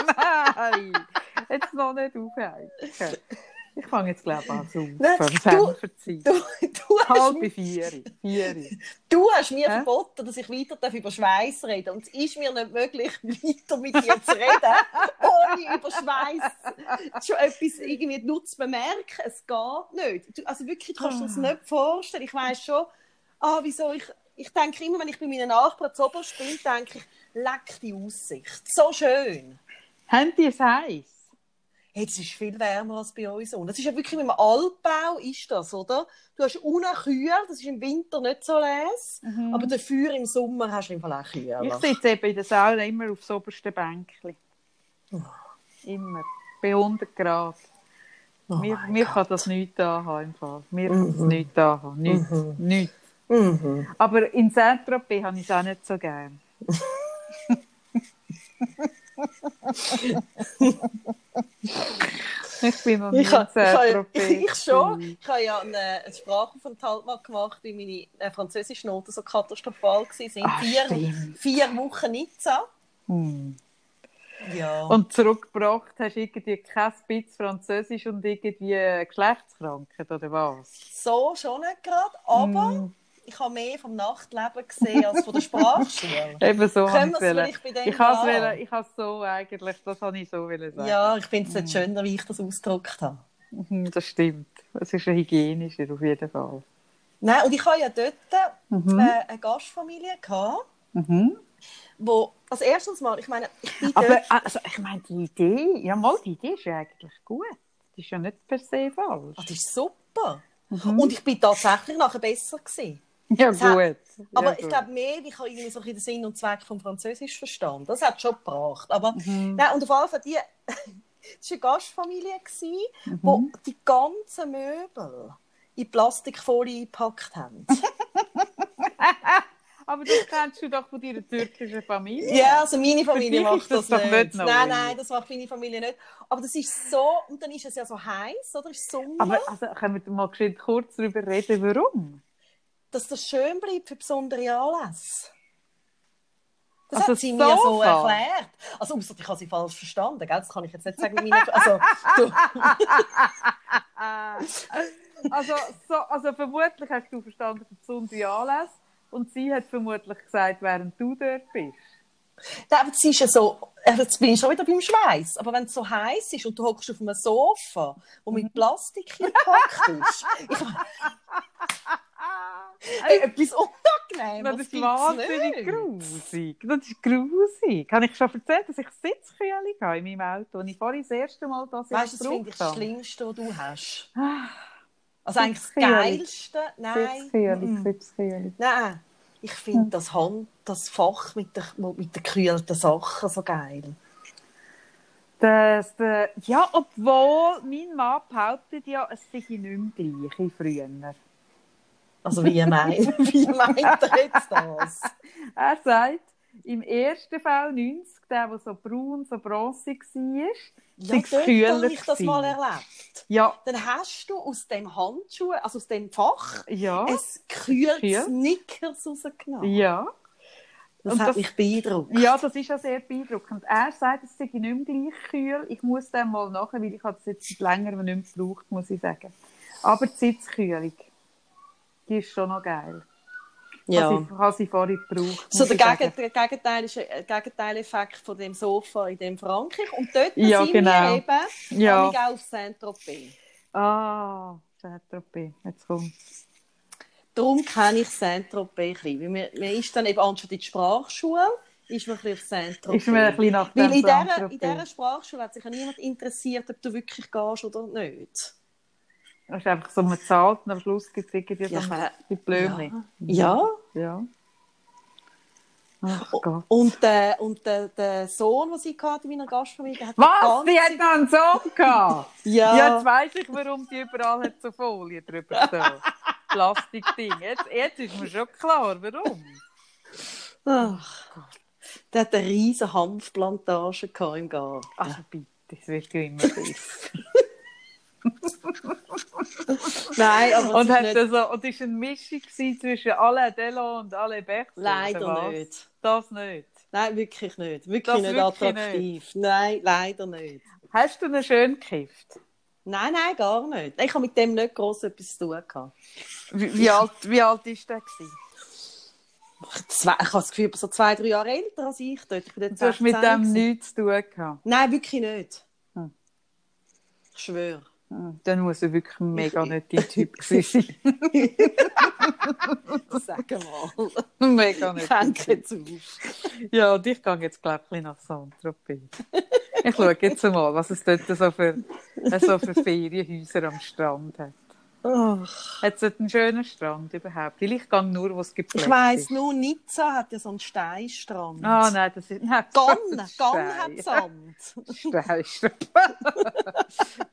Nein, jetzt noch nicht aufheizen. Ich fange jetzt, glaube ich, an zu du- Du, du, Halb vier. vier. du hast mir Hä? verboten, dass ich weiter über Schweiß reden Und es ist mir nicht möglich, weiter mit dir zu reden, ohne über Schweiß schon etwas irgendwie nutz bemerken. Es geht nicht. Du, also wirklich, du kannst dir das Ah. nicht vorstellen. Ich weiss schon, ah, wieso ich. Ich denke immer, wenn ich bei meinen Nachbarn zu oberst bin, denke ich, leck die Aussicht. So schön. Haben die es heiß? Hey, es ist viel wärmer als bei uns. Und das ist ja wirklich mit dem Altbau ist das, oder? Du hast unten Kühe, das ist im Winter nicht so les, aber dafür im Sommer hast du im Fall auch Kühe. Mhm. Ich sitze eben in der Sauna immer aufs oberste Bänkchen. Immer. Bei 100 Grad. Oh mir mir kann das nicht anhaben im Fall. Mir kann das nicht anhaben. Nicht. Mhm. nicht. Mhm. Aber in Saint-Tropez habe ich es auch nicht so gern. ich bin noch nie Ich, in ha, ich, ich schon. Ich habe ja einen, äh, einen Sprachaufenthalt mal gemacht, weil meine äh, französischen Noten so katastrophal waren. Ah, vier, stimmt. vier Wochen Nizza. Hm. Ja. Und zurückgebracht hast du irgendwie kein bisschen Französisch und irgendwie eine Geschlechtskrankheit, oder was? so schon nicht gerade, aber Hm. Ich habe mehr vom Nachtleben gesehen als von der Sprachschule. Eben so Können wir ich es bei dem Ich habe es lassen? wollen- ich habe es so eigentlich, das habe ich so wollen sagen. Ja, ich finde es nicht schöner, wie ich das ausgedrückt habe. Mhm, Das stimmt. Es ist hygienischer auf jeden Fall. Nein, und ich habe ja dort Mhm. äh, eine Gastfamilie gehabt, Mhm. wo, also erstens mal, ich meine, ich bin Aber also, ich meine, die Idee, ja mal, die Idee ist ja eigentlich gut. Die ist ja nicht per se falsch. Ah, das ist super. Mhm. Und ich bin tatsächlich nachher besser gewesen. Ja, hat- gut. Aber ja, ich glaube mehr, ich habe irgendwie so den Sinn und Zweck vom Französisch verstanden. Das hat schon gebracht. Aber Mhm. nein, und auf jeden Fall die, das war eine Gastfamilie, gewesen, wo Mhm. die ganzen Möbel in Plastikfolie eingepackt haben. Aber das kennst du doch von deiner türkischen Familie. Ja, also meine Familie macht das das, doch nicht. nicht nein, nein, das macht meine Familie nicht. Aber das ist so, und dann ist es ja so heiß, oder? Ist Sommer, Aber also, können wir mal kurz darüber reden, warum? Dass das schön bleibt für besondere Anlässe. Das Also hat sie mir so erklärt. Also, ausser ich habe sie falsch verstanden, gell? Das kann ich jetzt nicht sagen. mit Meinen, also, du, Also, so, also vermutlich hast du verstanden für besondere Anlässe und sie hat vermutlich gesagt, während du dort bist. Nein, aber es ist ja so, äh, jetzt bin ich schon wieder beim Schweiß. Aber wenn es so heiß ist und du hockst auf einem Sofa, wo Mhm. mit Plastik gepackt ist, ich, etwas unangenehm. das das ist wahnsinnig grusig. Das ist grusig. Habe ich schon erzählt, dass ich Sitzkühle hatte in meinem Auto, als ich vorhin das erste Mal das Weißt du, das finde ich das habe. Schlimmste, was du hast. Ah, Also eigentlich das. Geilste. Nein. Mm. Nein. Ich finde das Hand, das Fach mit den, mit den gekühlten Sachen so geil. Das, äh, ja, obwohl mein Mann behauptet ja, es sei nicht mehr gleich wie früher. Also wie meint, wie meint er jetzt das? Er sagt, im ersten V90, der, der so braun, so bronzig war, Ja, sei es dort kühler habe ich das gewesen. mal erlebt. Ja, Dann hast du aus dem Handschuh, also aus dem Fach, ja, ein gekühltes Kühl. Snickers rausgenommen. ja. Das Und hat das- mich beeindruckt. Ja, das ist ja sehr beeindruckend. Er sagt, es sei nicht mehr gleich kühl. Ich muss dem mal nachher, weil ich habe es jetzt seit längerem nicht mehr gebraucht, muss ich sagen. Aber die Sitzkühlung, die ist schon noch geil. Ja. Habe ich, habe sie vorhin gebraucht. So der, ich. Gegen, der Gegenteil ist ein Gegenteileffekt von dem Sofa in dem Frankreich. Und dort Ja, sind genau. wir eben Ja. auch auf Saint-Tropez. Ah, Saint-Tropez, jetzt kommt Darum kenne ich Saint-Tropez ein bisschen. Man, man ist dann eben anstatt in die Sprachschule, ist man ein bisschen auf Saint-Tropez. Ist mir ein bisschen nach Weil in dieser, in dieser Sprachschule hat sich ja niemand interessiert, ob du wirklich gehst oder nicht. Das ist einfach so, man zahlt und am Schluss gibt es irgendwie Ja, so ich meine, die Blömchen. Ja. Ja. Ach Gott. Und, der, und der, der Sohn, den sie hatte in meiner Gastfamilie, der hat Was? die Die ganze- hat noch einen Sohn gehabt? Ja. Ja, jetzt weiss ich, warum die überall hat so Folie drüber so. Plastikding. Jetzt, jetzt ist mir schon klar, warum. Ach Gott. Der hat eine riesige Hanfplantage im Garten. Also bitte, es wird ja immer besser. Nein, aber Und, hat ist nicht, so, und ist eine Mischung zwischen alle Delo und alle Bechtel? leider nicht. Das nicht. Nein, wirklich nicht. Wirklich Das nicht wirklich attraktiv. Nein, leider nicht. Hast du ihn schön gekifft? Nein, nein, gar nicht. Ich habe mit dem nicht gross etwas zu tun gehabt. Wie, wie, alt, wie alt ist der? Gewesen? Zwei, ich habe das Gefühl, so zwei, drei Jahre älter als ich dort. Ich bin Du hast mit 16 dem gewesen. nichts zu tun gehabt. Nein, wirklich nicht. Hm. Ich schwöre. Dann muss er wirklich mega nicht dein Typ gewesen sein. Sag mal. mega nicht. Hängt jetzt auf. Ja, und ich gehe jetzt, glaube ich, nach Saint-Tropez. Ich schaue jetzt mal, was es dort so für, so für Ferienhäuser am Strand hat. Ach. Hat es einen schönen Strand überhaupt? Weil ich gehe nur, wo es gibt. Ich weiss nur, Nizza hat ja so einen Steinstrand. Ah, nein, das ist... Nein, das ist Cannes Stein. hat Sand. Steinstrand.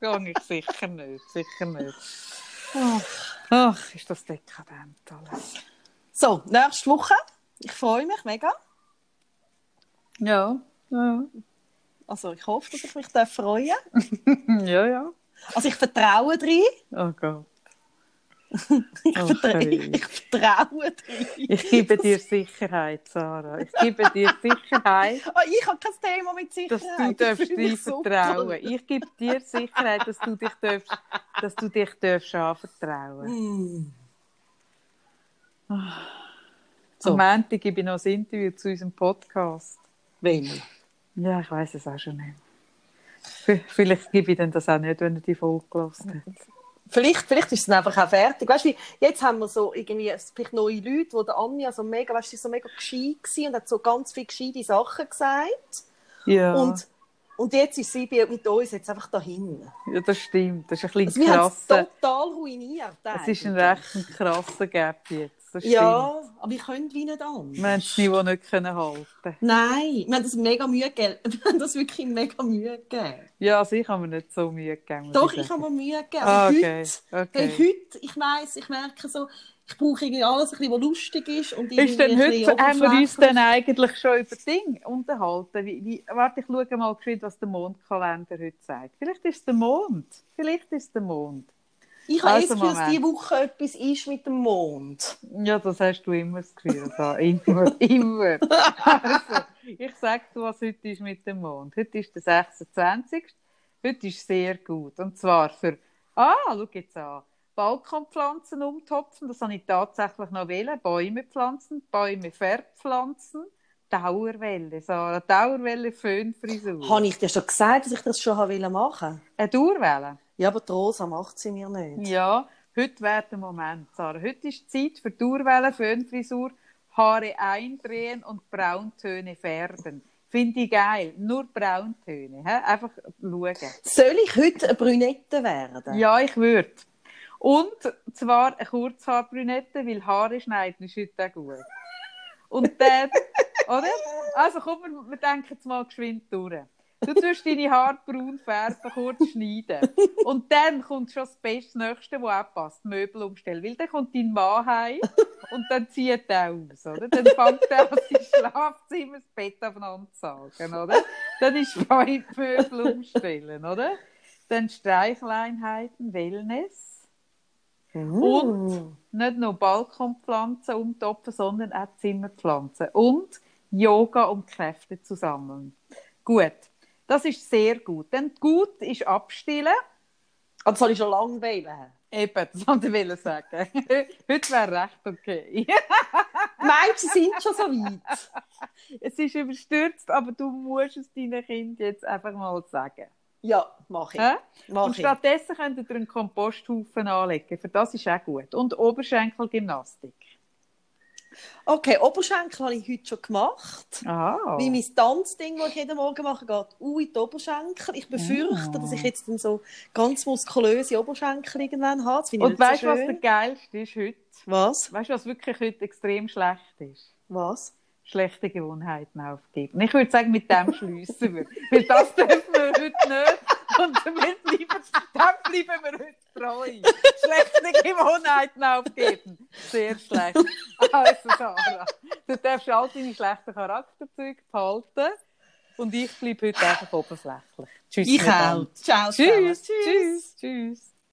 Gehe ich sicher nicht, sicher nicht. Ach, ist das dekadent alles. So, nächste Woche. Ich freue mich mega. Ja, ja. Also ich hoffe, dass ich mich darf freuen Ja, ja. Also ich vertraue drin. Oh Gott. Ich, Oh, vertra hey. ich vertraue drin. Ich gebe dir Sicherheit, Sarah. Ich gebe dir Sicherheit, Oh, ich habe kein Thema mit dass Sicherheit. du Ich darfst dir vertrauen. Ich gebe dir Sicherheit, dass du dich darfst, dass du dich darfst anvertrauen. Mm. So. Am Montag gebe ich noch ein Interview zu unserem Podcast. Wenn? Ja, ich weiß es auch schon nicht. Vielleicht gebe ich dann das auch nicht, wenn er die Folge gelassen hat. Vielleicht, vielleicht ist es dann einfach auch fertig. Weißt du, jetzt haben wir so irgendwie vielleicht neue Leute, wo der Anja so mega, weißt du, so mega gescheit war und hat so ganz viele gescheite Sachen gesagt. Ja, Und, und jetzt ist sie mit uns jetzt einfach dahin. ja das stimmt. Das ist ein Also bisschen wir haben es krasser. total ruiniert. Es ist ein recht krasser Gap jetzt. Das Ja, aber wir können wie nicht an. Wir haben Niveau nicht können halten. Nein, wir haben das mega Mühe gegeben. Wir haben das wirklich mega Mühe gegeben. Ja, also ich habe mir nicht so Mühe gegeben. Doch, ich ich habe mir Mühe gegeben. Ah, okay, heute, okay. hey, heute, ich weiss, ich merke so, ich brauche irgendwie alles, ein bisschen, was lustig ist. Und Ist denn heute, haben wir uns dann eigentlich schon über Dinge unterhalten? Wie, wie, warte, ich schaue mal was der Mondkalender heute sagt. Vielleicht ist es der Mond. Vielleicht ist es der Mond. Ich habe Also, das Gefühl, dass diese Woche etwas ist mit dem Mond. Ja, das hast du immer das Gefühl. Da. Immer, immer. Also, ich sage dir, was heute ist mit dem Mond. Heute ist der 26. Heute ist sehr gut. Und zwar für, ah, schau jetzt an, Balkonpflanzen umtopfen, das habe ich tatsächlich noch wählen. Bäume pflanzen, Bäume verpflanzen, Dauerwelle, Sarah, Dauerwelle, Föhnfrisur. Habe ich dir schon gesagt, dass ich das schon haben wollte machen? Eine Dauerwelle? Ja, aber die Rosa macht sie mir nicht. Ja, heute wäre der Moment, Sarah. Heute ist die Zeit für Dauerwelle, Föhnfrisur, Haare eindrehen und Brauntöne färben. Finde ich geil. Nur Brauntöne. He? Einfach schauen. Soll ich heute eine Brünette werden? Ja, ich würde. Und zwar eine Kurzhaarbrünette, weil Haare schneiden ist heute auch gut. Und dann, oder? Also komm, wir, wir denken jetzt mal geschwind durch. Du tust deine Haare braun färben, kurz schneiden. Und dann kommt schon das Beste, das Nächste, was auch passt, Möbel umstellen. Weil dann kommt dein Mann heim und dann zieht er aus, oder? Dann fängt er an, sein Schlafzimmer, das Bett aufeinander zu sagen, oder? Dann ist fein Möbel umstellen, oder? Dann Streicheleinheiten, Wellness. Mm. Und nicht nur Balkonpflanzen umtopfen, sondern auch Zimmerpflanzen. Und Yoga, um Kräfte zu sammeln. Gut, das ist sehr gut. Dann gut ist abstillen. Aber das habe ich schon lange wählen. Eben, das wollte ich sagen. Heute wäre recht okay. Meinst du, sie sind schon so weit? Es ist überstürzt, aber du musst es deinen Kindern jetzt einfach mal sagen. Ja, mache ich. Mach Und ich. stattdessen könnt ihr einen Komposthaufen anlegen. Für das ist auch gut. Und Oberschenkelgymnastik. Okay, Oberschenkel habe ich heute schon gemacht. Ah. Wie mein Tanzding, das ich jeden Morgen mache, geht uh, in die Oberschenkel. Ich befürchte, Ah. dass ich jetzt dann so ganz muskulöse Oberschenkel irgendwann habe. Und weißt du, so was der geilste ist heute? Was? Weißt du, was wirklich heute extrem schlecht ist? Was? Schlechte Gewohnheiten aufgeben. Ich würde sagen, mit dem schliessen wir. Weil das dürfen wir heute nicht. Und damit bleiben, dem bleiben wir heute treu. Schlechte Gewohnheiten aufgeben. Sehr schlecht. Also, Sarah, du darfst all deine schlechten Charakterzüge behalten. Und ich bleibe heute einfach oberflächlich. Tschüss. Ich auch. Ciao, ciao. Tschüss. Tschüss. Tschüss.